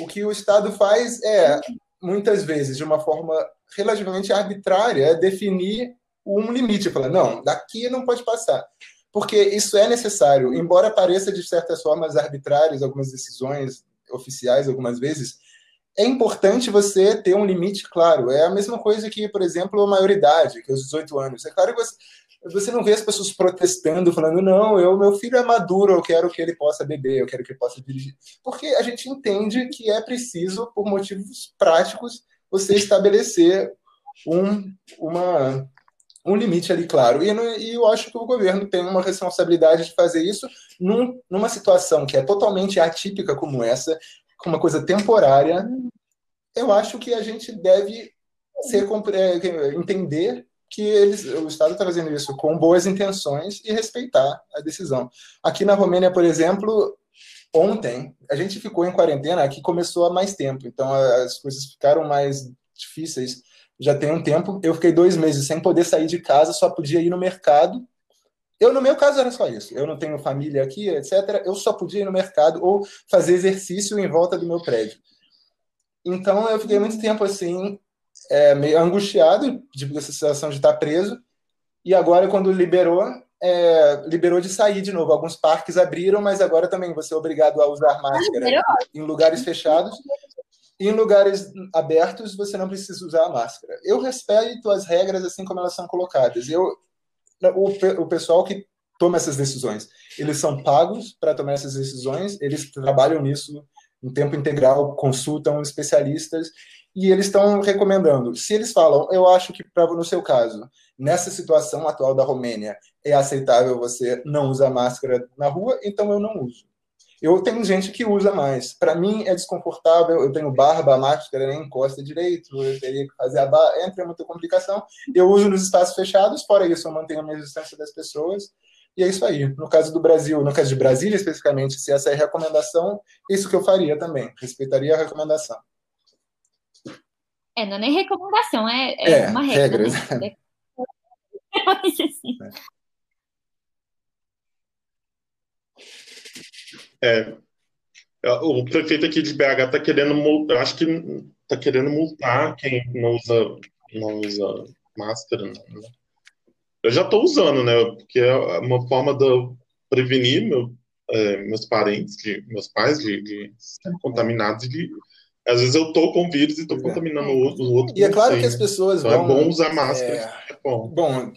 O que o Estado faz é, muitas vezes, de uma forma relativamente arbitrária, é definir um limite. Falar, não, daqui não pode passar porque isso é necessário, embora pareça de certas formas arbitrárias algumas decisões oficiais algumas vezes, é importante você ter um limite claro. É a mesma coisa que, por exemplo, a maioridade, que é os 18 anos. É claro que você, você não vê as pessoas protestando, falando, não, eu, meu filho é maduro, eu quero que ele possa beber, eu quero que ele possa dirigir. Porque a gente entende que é preciso, por motivos práticos, você estabelecer um, uma, um limite ali, claro. E, e, eu acho que o governo tem uma responsabilidade de fazer isso num, numa situação que é totalmente atípica como essa, com uma coisa temporária. Eu acho que a gente deve ser, é, entender que eles, o Estado está fazendo isso com boas intenções e respeitar a decisão. Aqui na Romênia, por exemplo, ontem a gente ficou em quarentena, aqui começou há mais tempo, então as coisas ficaram mais difíceis já tem um tempo. Eu fiquei dois meses sem poder sair de casa, só podia ir no mercado. Eu, no meu caso, era só isso. Eu não tenho família aqui, etc. Eu só podia ir no mercado ou fazer exercício em volta do meu prédio. Então, eu fiquei muito tempo assim, é, meio angustiado, tipo, dessa situação de estar preso. E agora, quando liberou, é, liberou de sair de novo. Alguns parques abriram, mas agora também você é obrigado a usar máscara em lugares fechados em lugares abertos você não precisa usar a máscara. Eu respeito as regras assim como elas são colocadas. Eu, o, o pessoal que toma essas decisões, eles são pagos para tomar essas decisões, eles trabalham nisso em tempo integral, consultam especialistas e eles estão recomendando. Se eles falam, eu acho que pra, no seu caso, nessa situação atual da Romênia, é aceitável você não usar máscara na rua, então eu não uso. Eu tenho gente que usa mais. Para mim é desconfortável. Eu tenho barba, a máscara nem encosta direito. Eu teria que fazer a barba. Entra muita complicação. Eu uso nos espaços fechados. Fora isso, eu mantenho a minha distância das pessoas. E é isso aí. No caso do Brasil, no caso de Brasília especificamente, se essa é a recomendação, isso que eu faria também. Respeitaria a recomendação. É, não é nem recomendação, é, é, é uma regra. Regra. Né? É. É, é, o prefeito aqui de BH está querendo, eu acho que está querendo multar quem não usa, não usa máscara. Né? Eu já estou usando, né? Porque é uma forma de prevenir meu, é, meus parentes, de, meus pais de, de serem contaminados de às vezes eu tô com vírus e tô é. contaminando o outro. O outro e é claro que as pessoas então vão. É bom usar máscara. É, é bom. bom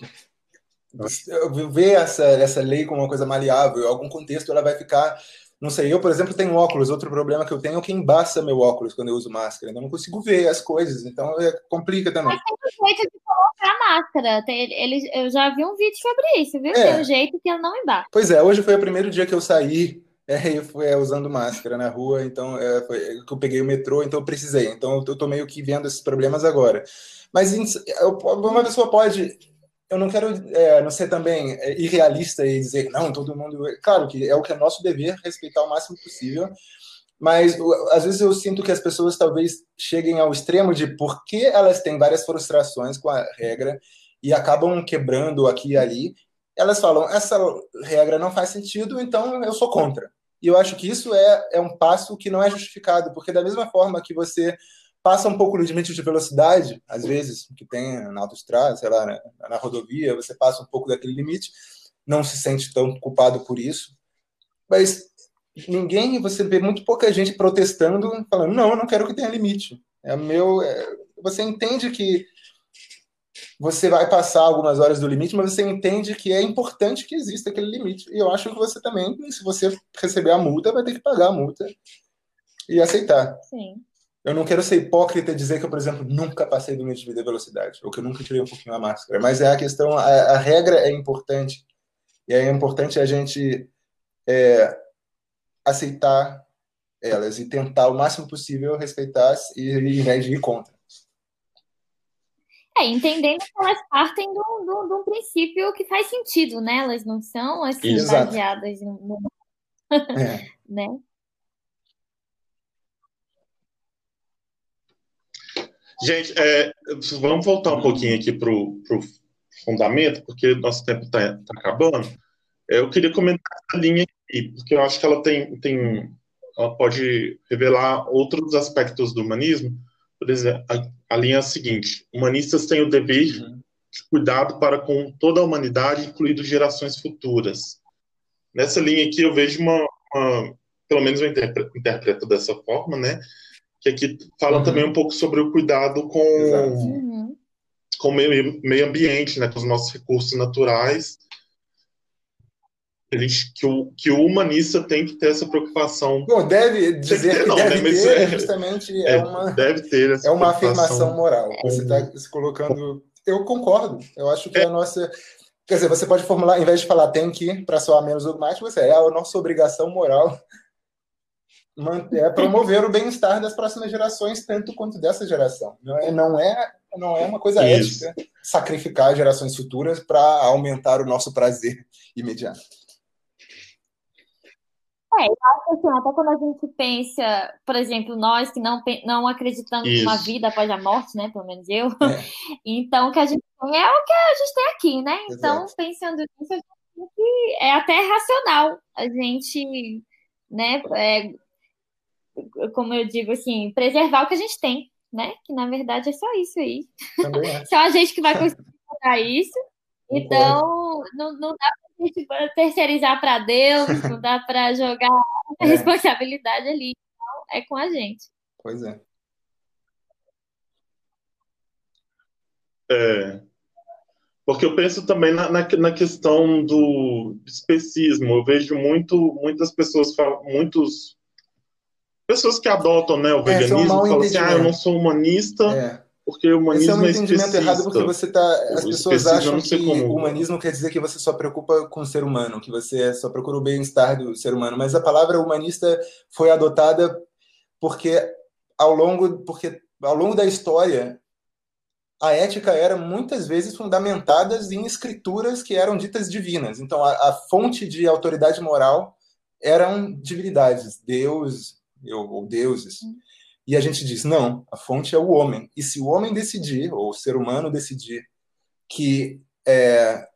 ver essa, essa lei como uma coisa maleável, em algum contexto ela vai ficar não sei, eu, por exemplo, tenho óculos. Outro problema que eu tenho é que embaça meu óculos quando eu uso máscara. Então, eu não consigo ver as coisas. Então, é, complica também. Mas tem um jeito de colocar a máscara. Tem, ele, eu já vi um vídeo sobre isso, viu? É. Tem um jeito que ele não embaça. Pois é, hoje foi o primeiro dia que eu saí é, eu fui é, usando máscara na rua. Então, é, foi é, que eu peguei o metrô, então eu precisei. Então, eu tô meio que vendo esses problemas agora. Mas uma pessoa pode eu não quero é, não ser também é, irrealista e dizer que não, todo mundo. Claro que é o que é nosso dever respeitar o máximo possível, mas às vezes eu sinto que as pessoas talvez cheguem ao extremo de porque elas têm várias frustrações com a regra e acabam quebrando aqui e ali, elas falam: essa regra não faz sentido, então eu sou contra. E eu acho que isso é, é um passo que não é justificado, porque da mesma forma que você passa um pouco no limite de velocidade, às vezes, que tem na autoestrada, sei lá, na, na rodovia, você passa um pouco daquele limite, não se sente tão culpado por isso, mas ninguém, você vê muito pouca gente protestando, falando, não, eu não quero que tenha limite. É meu, é, você entende que você vai passar algumas horas do limite, mas você entende que é importante que exista aquele limite. E eu acho que você também, se você receber a multa, vai ter que pagar a multa e aceitar. Sim. Eu não quero ser hipócrita e dizer que eu, por exemplo, nunca passei do limite de velocidade, ou que eu nunca tirei um pouquinho a máscara. Mas é a questão, a, a regra é importante. E é importante a gente é, aceitar elas e tentar o máximo possível respeitar e, e, né, ir contra. É, entendendo que elas partem de um princípio que faz sentido, né? Elas não são assim Exato. baseadas no. É. né? Gente, é, vamos voltar um pouquinho aqui para o fundamento, porque nosso tempo está tá acabando. Eu queria comentar essa linha aqui, porque eu acho que ela tem, tem ela pode revelar outros aspectos do humanismo. Por exemplo, a, a linha é a seguinte: humanistas têm o dever uhum. de cuidado para com toda a humanidade, incluindo gerações futuras. Nessa linha aqui eu vejo uma, uma pelo menos eu interpreto dessa forma, né? Que aqui fala uhum. também um pouco sobre o cuidado com, uhum. com o meio, meio ambiente, né, com os nossos recursos naturais. Eles, que, o, que o humanista tem que ter essa preocupação. Bom, deve dizer que, ter, que não, deve né, ter, é, justamente é, é, uma, deve ter é uma afirmação moral. Com... Você está se colocando. Eu concordo. Eu acho que é. a nossa. Quer dizer, você pode formular, em vez de falar tem que, para soar menos dogmático, você é a nossa obrigação moral é promover o bem-estar das próximas gerações tanto quanto dessa geração. Não é, não é, não é uma coisa Isso. ética sacrificar gerações futuras para aumentar o nosso prazer imediato. É, eu acho assim, até quando a gente pensa, por exemplo, nós que não, não acreditamos em uma vida após a morte, né? Pelo menos eu. É. Então, o que a gente tem é o que a gente tem aqui, né? Então, Exato. pensando nisso, é até racional a gente né, é, como eu digo assim, preservar o que a gente tem, né? Que na verdade é só isso aí. É. só a gente que vai conseguir fazer isso. Então, não, não dá para gente terceirizar para Deus, não dá para jogar a é. responsabilidade ali. Então, é com a gente. Pois é. É. Porque eu penso também na, na, na, questão do especismo. Eu vejo muito, muitas pessoas, muitos pessoas que adotam né, o é, veganismo é, um falam assim, ah, eu não sou humanista, é. porque o humanismo Esse é um é entendimento errado porque você tá. As pessoas acham que o humanismo quer dizer que você só preocupa com o ser humano, que você só procura o bem-estar do ser humano. Mas a palavra humanista foi adotada porque ao longo, porque ao longo da história a ética era muitas vezes fundamentada em escrituras que eram ditas divinas. Então, a, a fonte de autoridade moral eram divindades, Deus, ou deuses. Hum. E a gente diz, não, a fonte é o homem. E se o homem decidir, ou o ser humano decidir, que, é,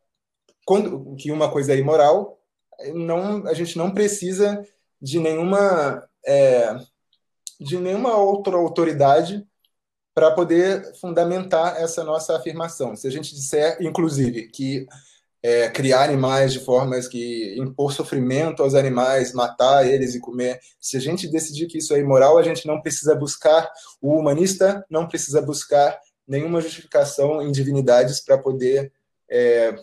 quando, que uma coisa é imoral, não, a gente não precisa de nenhuma, é, de nenhuma outra autoridade para poder fundamentar essa nossa afirmação. Se a gente disser, inclusive, que é, criar animais de formas que impor sofrimento aos animais, matar eles e comer. Se a gente decidir que isso é imoral, a gente não precisa buscar, o humanista não precisa buscar nenhuma justificação em divindades para poder é,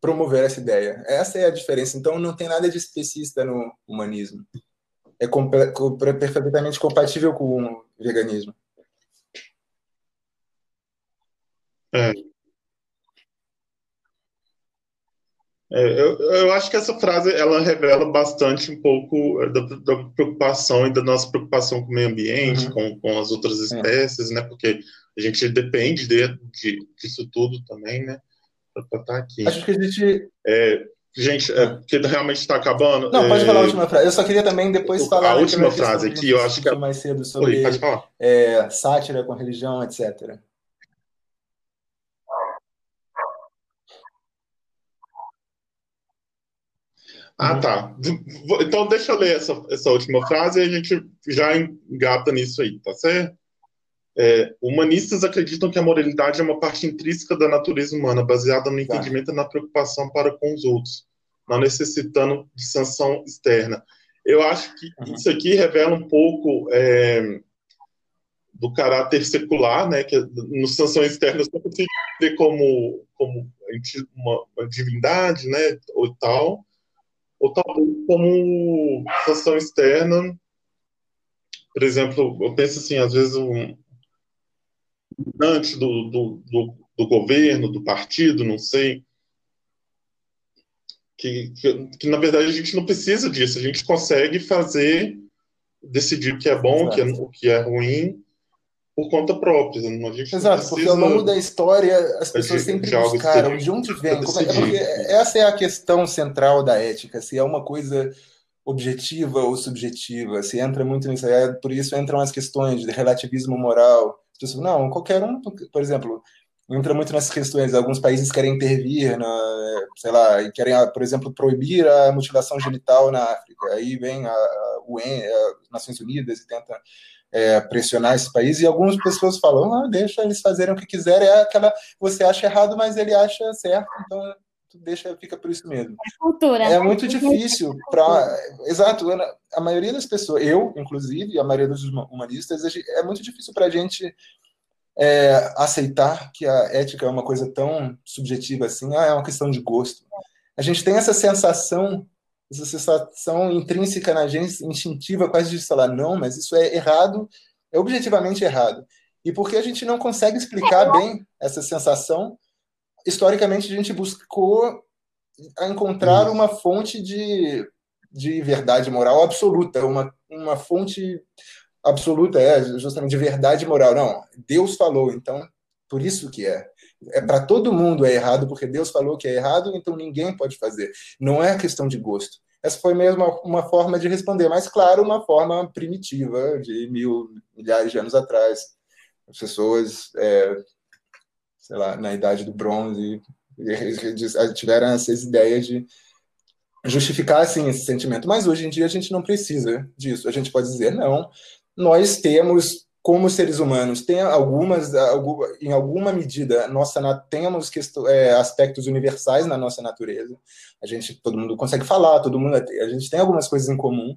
promover essa ideia. Essa é a diferença. Então, não tem nada de especista no humanismo. É perfeitamente compatível com o veganismo. É. É, eu, eu, acho que essa frase ela revela bastante um pouco é, da, da preocupação e da nossa preocupação com o meio ambiente, uhum. com, com as outras é. espécies, é. né? Porque a gente depende de, de, disso tudo também, né? Para estar tá aqui. Acho que a gente. É, gente, é, porque realmente está acabando. Não, pode falar a última frase. Eu só queria também depois falar. A última frase aqui, eu acho que. mais cedo sobre Oi, é, sátira com religião, etc. Ah, tá. Então deixa eu ler essa, essa última frase e a gente já engata nisso aí, tá certo? É, humanistas acreditam que a moralidade é uma parte intrínseca da natureza humana, baseada no tá. entendimento e na preocupação para com os outros, não necessitando de sanção externa. Eu acho que uhum. isso aqui revela um pouco é, do caráter secular, né, que no sanção externa eu consigo ver como, como uma, uma divindade, né, ou tal, ou talvez como situação externa. Por exemplo, eu penso assim, às vezes um antes do, do, do, do governo, do partido, não sei, que, que, que, na verdade a gente não precisa disso, a gente consegue fazer, decidir o que é bom, o que é, o que é ruim, por conta própria. A gente Exato, porque ao longo da história as pessoas sempre buscaram de onde vem. Como é, porque essa é a questão central da ética, se é uma coisa objetiva ou subjetiva, se entra muito nisso. É, por isso entram as questões de relativismo moral. Não, qualquer um, por exemplo, entra muito nessas questões. Alguns países querem intervir, na, sei lá, querem, por exemplo, proibir a mutilação genital na África. Aí vem a, a UN, as Nações Unidas e tenta é, pressionar esse país, e algumas pessoas falam, ah, deixa eles fazerem o que quiserem, é aquela, você acha errado, mas ele acha certo, então deixa, fica por isso mesmo. É cultura. É né? muito difícil para, exato, a maioria das pessoas, eu, inclusive, a maioria dos humanistas, é muito difícil para a gente é, aceitar que a ética é uma coisa tão subjetiva assim, ah, é uma questão de gosto. A gente tem essa sensação essa sensação intrínseca na gente, instintiva, quase de falar, não, mas isso é errado, é objetivamente errado. E porque a gente não consegue explicar bem essa sensação, historicamente a gente buscou encontrar uma fonte de, de verdade moral absoluta, uma, uma fonte absoluta, é justamente de verdade moral. Não, Deus falou, então por isso que é é para todo mundo é errado, porque Deus falou que é errado, então ninguém pode fazer. Não é questão de gosto. Essa foi mesmo uma, forma de responder, mas claro, uma forma primitiva de mil, milhares de anos atrás. As pessoas, é, sei lá, na idade do bronze, tiveram essas ideias de justificar assim esse sentimento. Mas hoje em dia a gente não precisa disso. A gente pode dizer não. Nós temos como seres humanos, tem algumas, em alguma medida, nossa temos é, aspectos universais na nossa natureza. A gente, todo mundo consegue falar, todo mundo, a gente tem algumas coisas em comum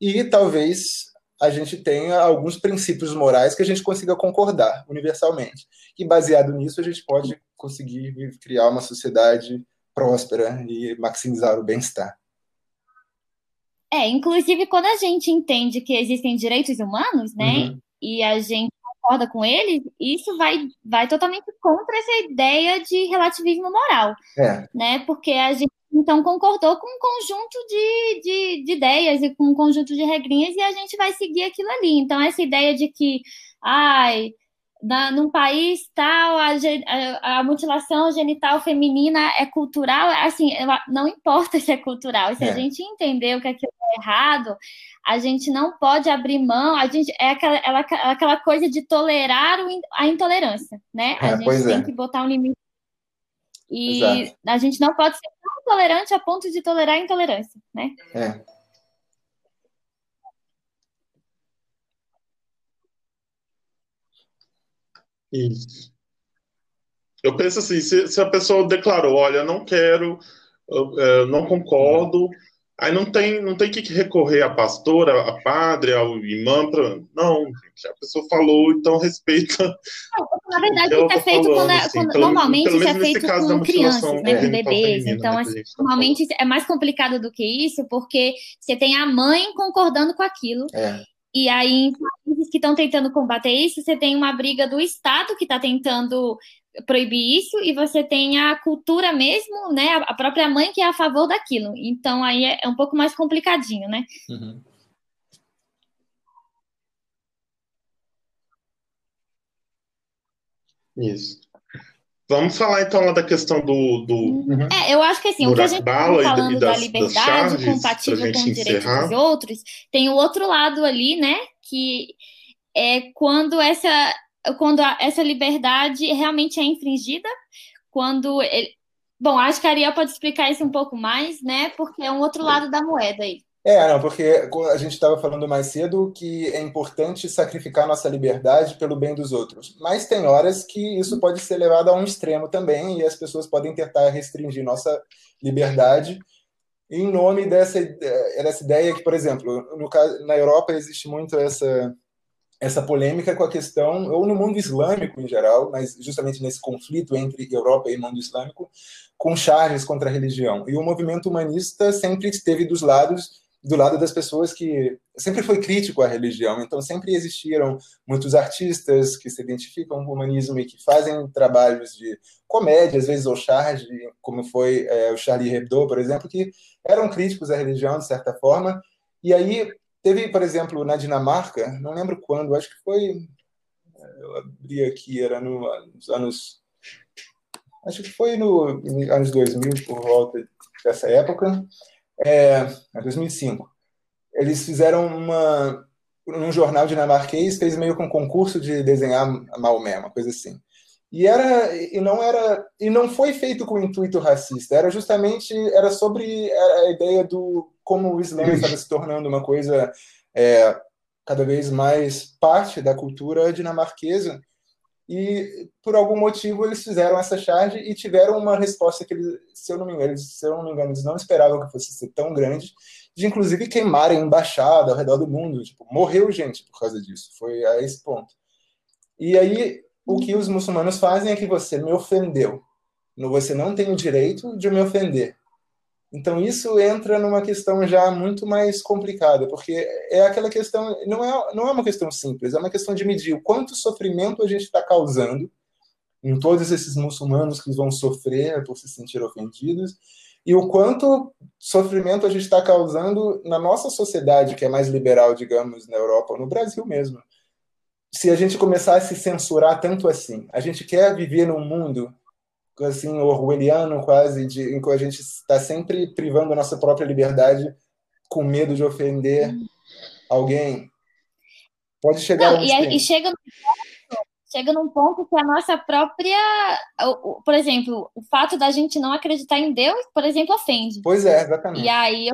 e talvez a gente tenha alguns princípios morais que a gente consiga concordar universalmente. E baseado nisso, a gente pode conseguir criar uma sociedade próspera e maximizar o bem-estar. É, inclusive quando a gente entende que existem direitos humanos, né? Uhum e a gente concorda com eles, isso vai, vai totalmente contra essa ideia de relativismo moral, é. né? Porque a gente então concordou com um conjunto de, de, de, ideias e com um conjunto de regrinhas e a gente vai seguir aquilo ali. Então essa ideia de que, ai, na, num país tal a, a, a, mutilação genital feminina é cultural, assim, não importa se é cultural, se é. a gente entender o que aquilo é errado, a gente não pode abrir mão, a gente é aquela, ela, aquela coisa de tolerar o, a intolerância, né? A é, gente tem é. que botar um limite. E Exato. a gente não pode ser tão tolerante a ponto de tolerar a intolerância, né? É. Isso. Eu penso assim, se, se a pessoa declarou, olha, não quero, eu, eu não concordo, Aí não tem, não tem que recorrer à pastora, a padre, ao imã para. Não, a pessoa falou, então respeita. na verdade, isso é feito falando, quando, é, assim, quando pelo, normalmente pelo isso é feito com crianças, né, com bebês. Então, né, assim, normalmente é mais complicado do que isso, porque você tem a mãe concordando com aquilo. É. E aí, em países que estão tentando combater isso, você tem uma briga do Estado que está tentando proibir isso e você tem a cultura mesmo, né? A própria mãe que é a favor daquilo. Então aí é, é um pouco mais complicadinho, né? Uhum. Isso. Vamos falar então lá da questão do. do uhum. É, eu acho que assim, o que a gente está falando das, da liberdade compatível com os direitos dos outros, tem o outro lado ali, né? Que é quando essa quando a, essa liberdade realmente é infringida, quando ele... Bom, acho que a Ariel pode explicar isso um pouco mais, né? Porque é um outro lado da moeda aí. É, não, porque a gente estava falando mais cedo que é importante sacrificar nossa liberdade pelo bem dos outros. Mas tem horas que isso pode ser levado a um extremo também, e as pessoas podem tentar restringir nossa liberdade em nome dessa, dessa ideia que, por exemplo, no na Europa existe muito essa essa polêmica com a questão, ou no mundo islâmico em geral, mas justamente nesse conflito entre Europa e mundo islâmico, com charges contra a religião. E o movimento humanista sempre esteve dos lados do lado das pessoas que sempre foi crítico à religião. Então sempre existiram muitos artistas que se identificam com o humanismo e que fazem trabalhos de comédia, às vezes ou charge, como foi é, o Charlie Hebdo, por exemplo, que eram críticos à religião de certa forma. E aí Teve, por exemplo, na Dinamarca, não lembro quando, acho que foi eu abri aqui, era no, nos anos. Acho que foi no anos 2000, por volta dessa época, é, 2005. Eles fizeram uma. Num jornal dinamarquês, fez meio que um concurso de desenhar Maomé, uma coisa assim. E era e não era e não foi feito com intuito racista, era justamente era sobre a ideia do como o Islã estava se tornando uma coisa é, cada vez mais parte da cultura dinamarquesa e por algum motivo eles fizeram essa charge e tiveram uma resposta que eles, se eu não me engano, se eu não me engano, eles não esperavam que fosse ser tão grande, de inclusive queimarem embaixada ao redor do mundo, tipo, morreu gente por causa disso, foi a esse ponto. E aí o que os muçulmanos fazem é que você me ofendeu. Você não tem o direito de me ofender. Então isso entra numa questão já muito mais complicada, porque é aquela questão, não é, não é uma questão simples, é uma questão de medir o quanto sofrimento a gente está causando em todos esses muçulmanos que vão sofrer por se sentir ofendidos, e o quanto sofrimento a gente está causando na nossa sociedade, que é mais liberal, digamos, na Europa ou no Brasil mesmo. Se a gente começar a se censurar tanto assim, a gente quer viver num mundo assim orwelliano quase de em que a gente está sempre privando a nossa própria liberdade com medo de ofender alguém. Pode chegar Não, e, e, chega chega num ponto que a nossa própria, por exemplo, o fato da gente não acreditar em Deus, por exemplo, ofende. Pois é, exatamente. E aí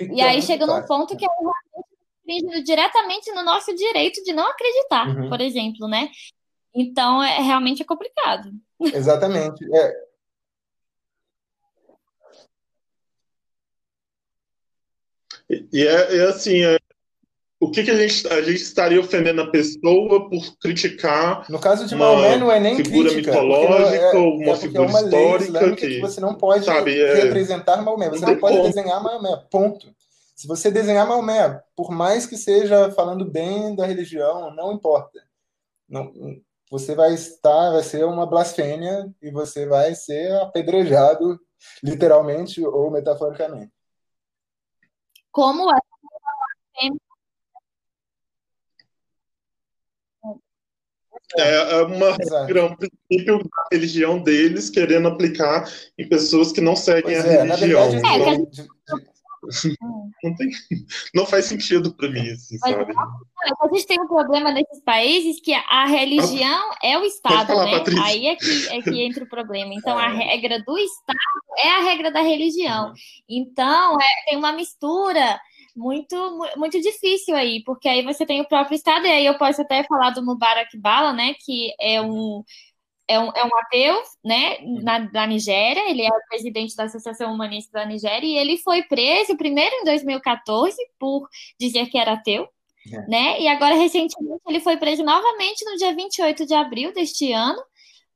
e aí chega num ponto que é infringindo diretamente no nosso direito de não acreditar, uhum. por exemplo, né? Então, é realmente é complicado. Exatamente. É. E é, é assim, é, o que, que a, gente, a gente estaria ofendendo a pessoa por criticar no caso de Maomé não é nem figura crítica, mitológica é, uma é figura é uma histórica que, que, você não pode sabe, é representar Maomé, você não, não pode desenhar Maomé, ponto. Se você desenhar Maomé, por mais que seja falando bem da religião, não importa. Não, você vai estar, vai ser uma blasfêmia e você vai ser apedrejado, literalmente ou metaforicamente. Como é É, é uma regra, um princípio da religião deles querendo aplicar em pessoas que não seguem pois a é, religião. Verdade, é, então, não, tem, não faz sentido para mim, assim, Mas, sabe? A gente tem um problema nesses países que a religião ah, é o Estado, falar, né? Patrícia. Aí é que, é que entra o problema. Então, a é. regra do Estado é a regra da religião. Uhum. Então, é, tem uma mistura muito, muito difícil aí, porque aí você tem o próprio Estado, e aí eu posso até falar do Mubarak Bala, né, que é um é um, é um ateu, né, na, na Nigéria, ele é o presidente da Associação Humanista da Nigéria, e ele foi preso primeiro em 2014 por dizer que era ateu, é. né, e agora recentemente ele foi preso novamente no dia 28 de abril deste ano,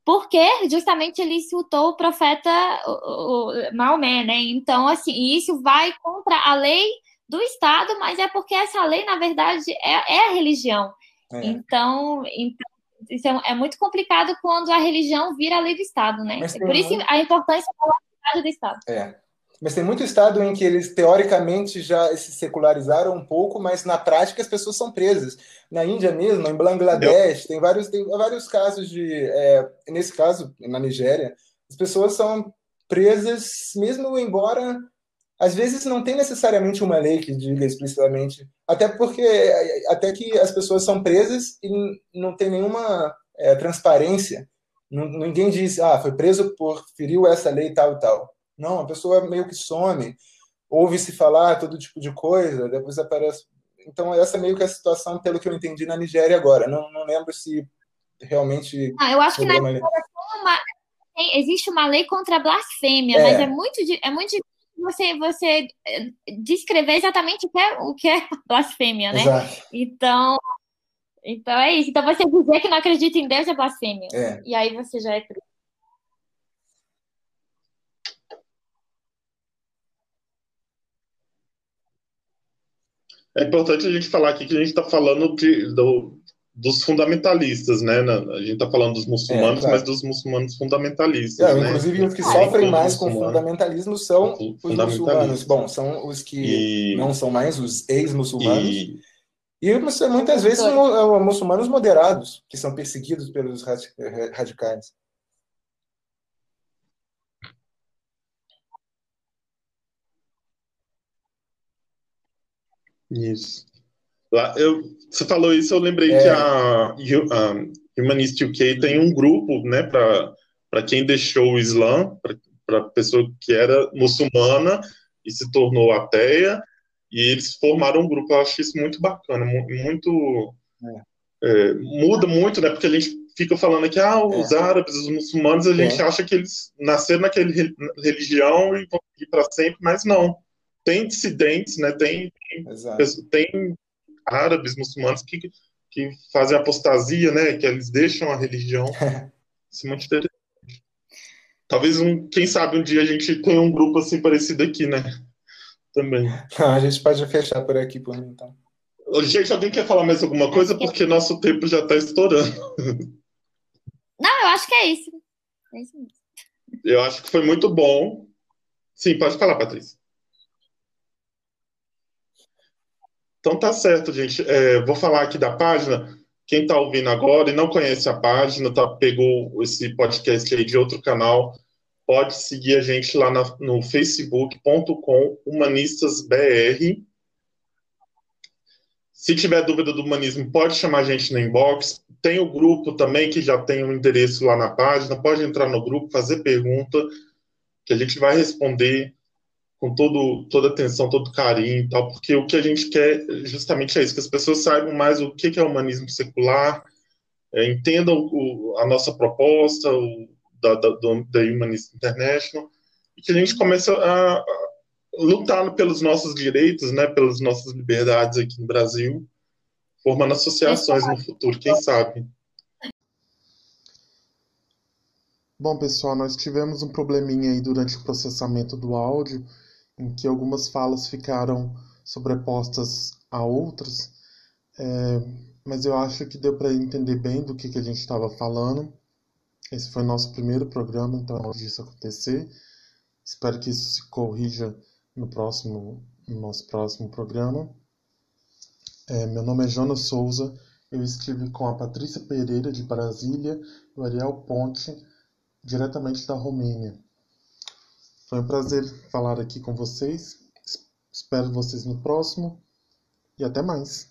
porque justamente ele insultou o profeta o, o Maomé, né, então assim, isso vai contra a lei do Estado, mas é porque essa lei, na verdade, é, é a religião. É. Então, então isso é, é, muito complicado quando a religião vira lei do Estado, né? Por isso muito... a importância da laicidade do Estado. É. Mas tem muito estado em que eles teoricamente já se secularizaram um pouco, mas na prática as pessoas são presas. Na Índia mesmo, em Bangladesh, tem vários, tem vários casos de. É, nesse caso, na Nigéria, as pessoas são presas, mesmo embora às vezes não tem necessariamente uma lei que diga explicitamente, até porque até que as pessoas são presas e não tem nenhuma é, transparência. Ninguém diz, ah, foi preso por feriu essa lei tal e tal. Não, a pessoa meio que some, ouve-se falar todo tipo de coisa, depois aparece. Então, essa é meio que a situação, pelo que eu entendi, na Nigéria agora. Não, não lembro se realmente. Ah, eu acho que na Nigéria uma, existe uma lei contra a blasfêmia, é. mas é muito, é muito você, você eh, descrever exatamente o que é, o que é blasfêmia, né? Exato. Então, então é isso. Então você dizer que não acredita em Deus é blasfêmia. É. E aí você já é cristão. É importante a gente falar aqui que a gente está falando de, do, dos fundamentalistas, né? A gente está falando dos muçulmanos, é, claro. mas dos muçulmanos fundamentalistas. É, né? Inclusive, os que sofrem mais com fundamentalismo são os muçulmanos. Bom, são os que e... não são mais os ex-muçulmanos. E... E muitas vezes muçulmanos moderados, que são perseguidos pelos radicais. Isso. Lá, eu, você falou isso, eu lembrei é. que a, a Humanist UK tem um grupo, né, para quem deixou o Islã, para a pessoa que era muçulmana e se tornou ateia, e eles formaram um grupo. Eu acho isso muito bacana, muito. É. É, muda muito, né? Porque a gente fica falando aqui, ah, os é. árabes, os muçulmanos, a gente é. acha que eles nasceram naquela religião e vão ir para sempre, mas não tem dissidentes, né? Tem, tem, tem árabes, muçulmanos que, que fazem apostasia, né? Que eles deixam a religião. Isso é muito interessante. Talvez, um, quem sabe, um dia a gente tenha um grupo assim parecido aqui, né? Também. Não, a gente pode fechar por aqui, por mim, então. Gente, alguém quer falar mais alguma coisa? Porque nosso tempo já está estourando. Não, eu acho que é isso. É isso mesmo. Eu acho que foi muito bom. Sim, pode falar, Patrícia. Então tá certo, gente. É, vou falar aqui da página. Quem está ouvindo agora e não conhece a página, tá, pegou esse podcast aí de outro canal, pode seguir a gente lá na, no facebook.com humanistasbr. Se tiver dúvida do humanismo, pode chamar a gente no inbox. Tem o grupo também, que já tem um endereço lá na página. Pode entrar no grupo, fazer pergunta, que a gente vai responder com todo, toda atenção, todo carinho e tal, porque o que a gente quer justamente é isso, que as pessoas saibam mais o que é o humanismo secular, é, entendam o, a nossa proposta o, da, da, da Humanist International, e que a gente comece a, a lutar pelos nossos direitos, né, pelas nossas liberdades aqui no Brasil, formando associações no futuro, quem sabe. Bom, pessoal, nós tivemos um probleminha aí durante o processamento do áudio, em que algumas falas ficaram sobrepostas a outras, é, mas eu acho que deu para entender bem do que, que a gente estava falando. Esse foi nosso primeiro programa, então antes disso acontecer. Espero que isso se corrija no próximo, no nosso próximo programa. É, meu nome é Jonas Souza. Eu estive com a Patrícia Pereira de Brasília e o Ariel Ponte, diretamente da Romênia. Foi um prazer falar aqui com vocês. Espero vocês no próximo e até mais.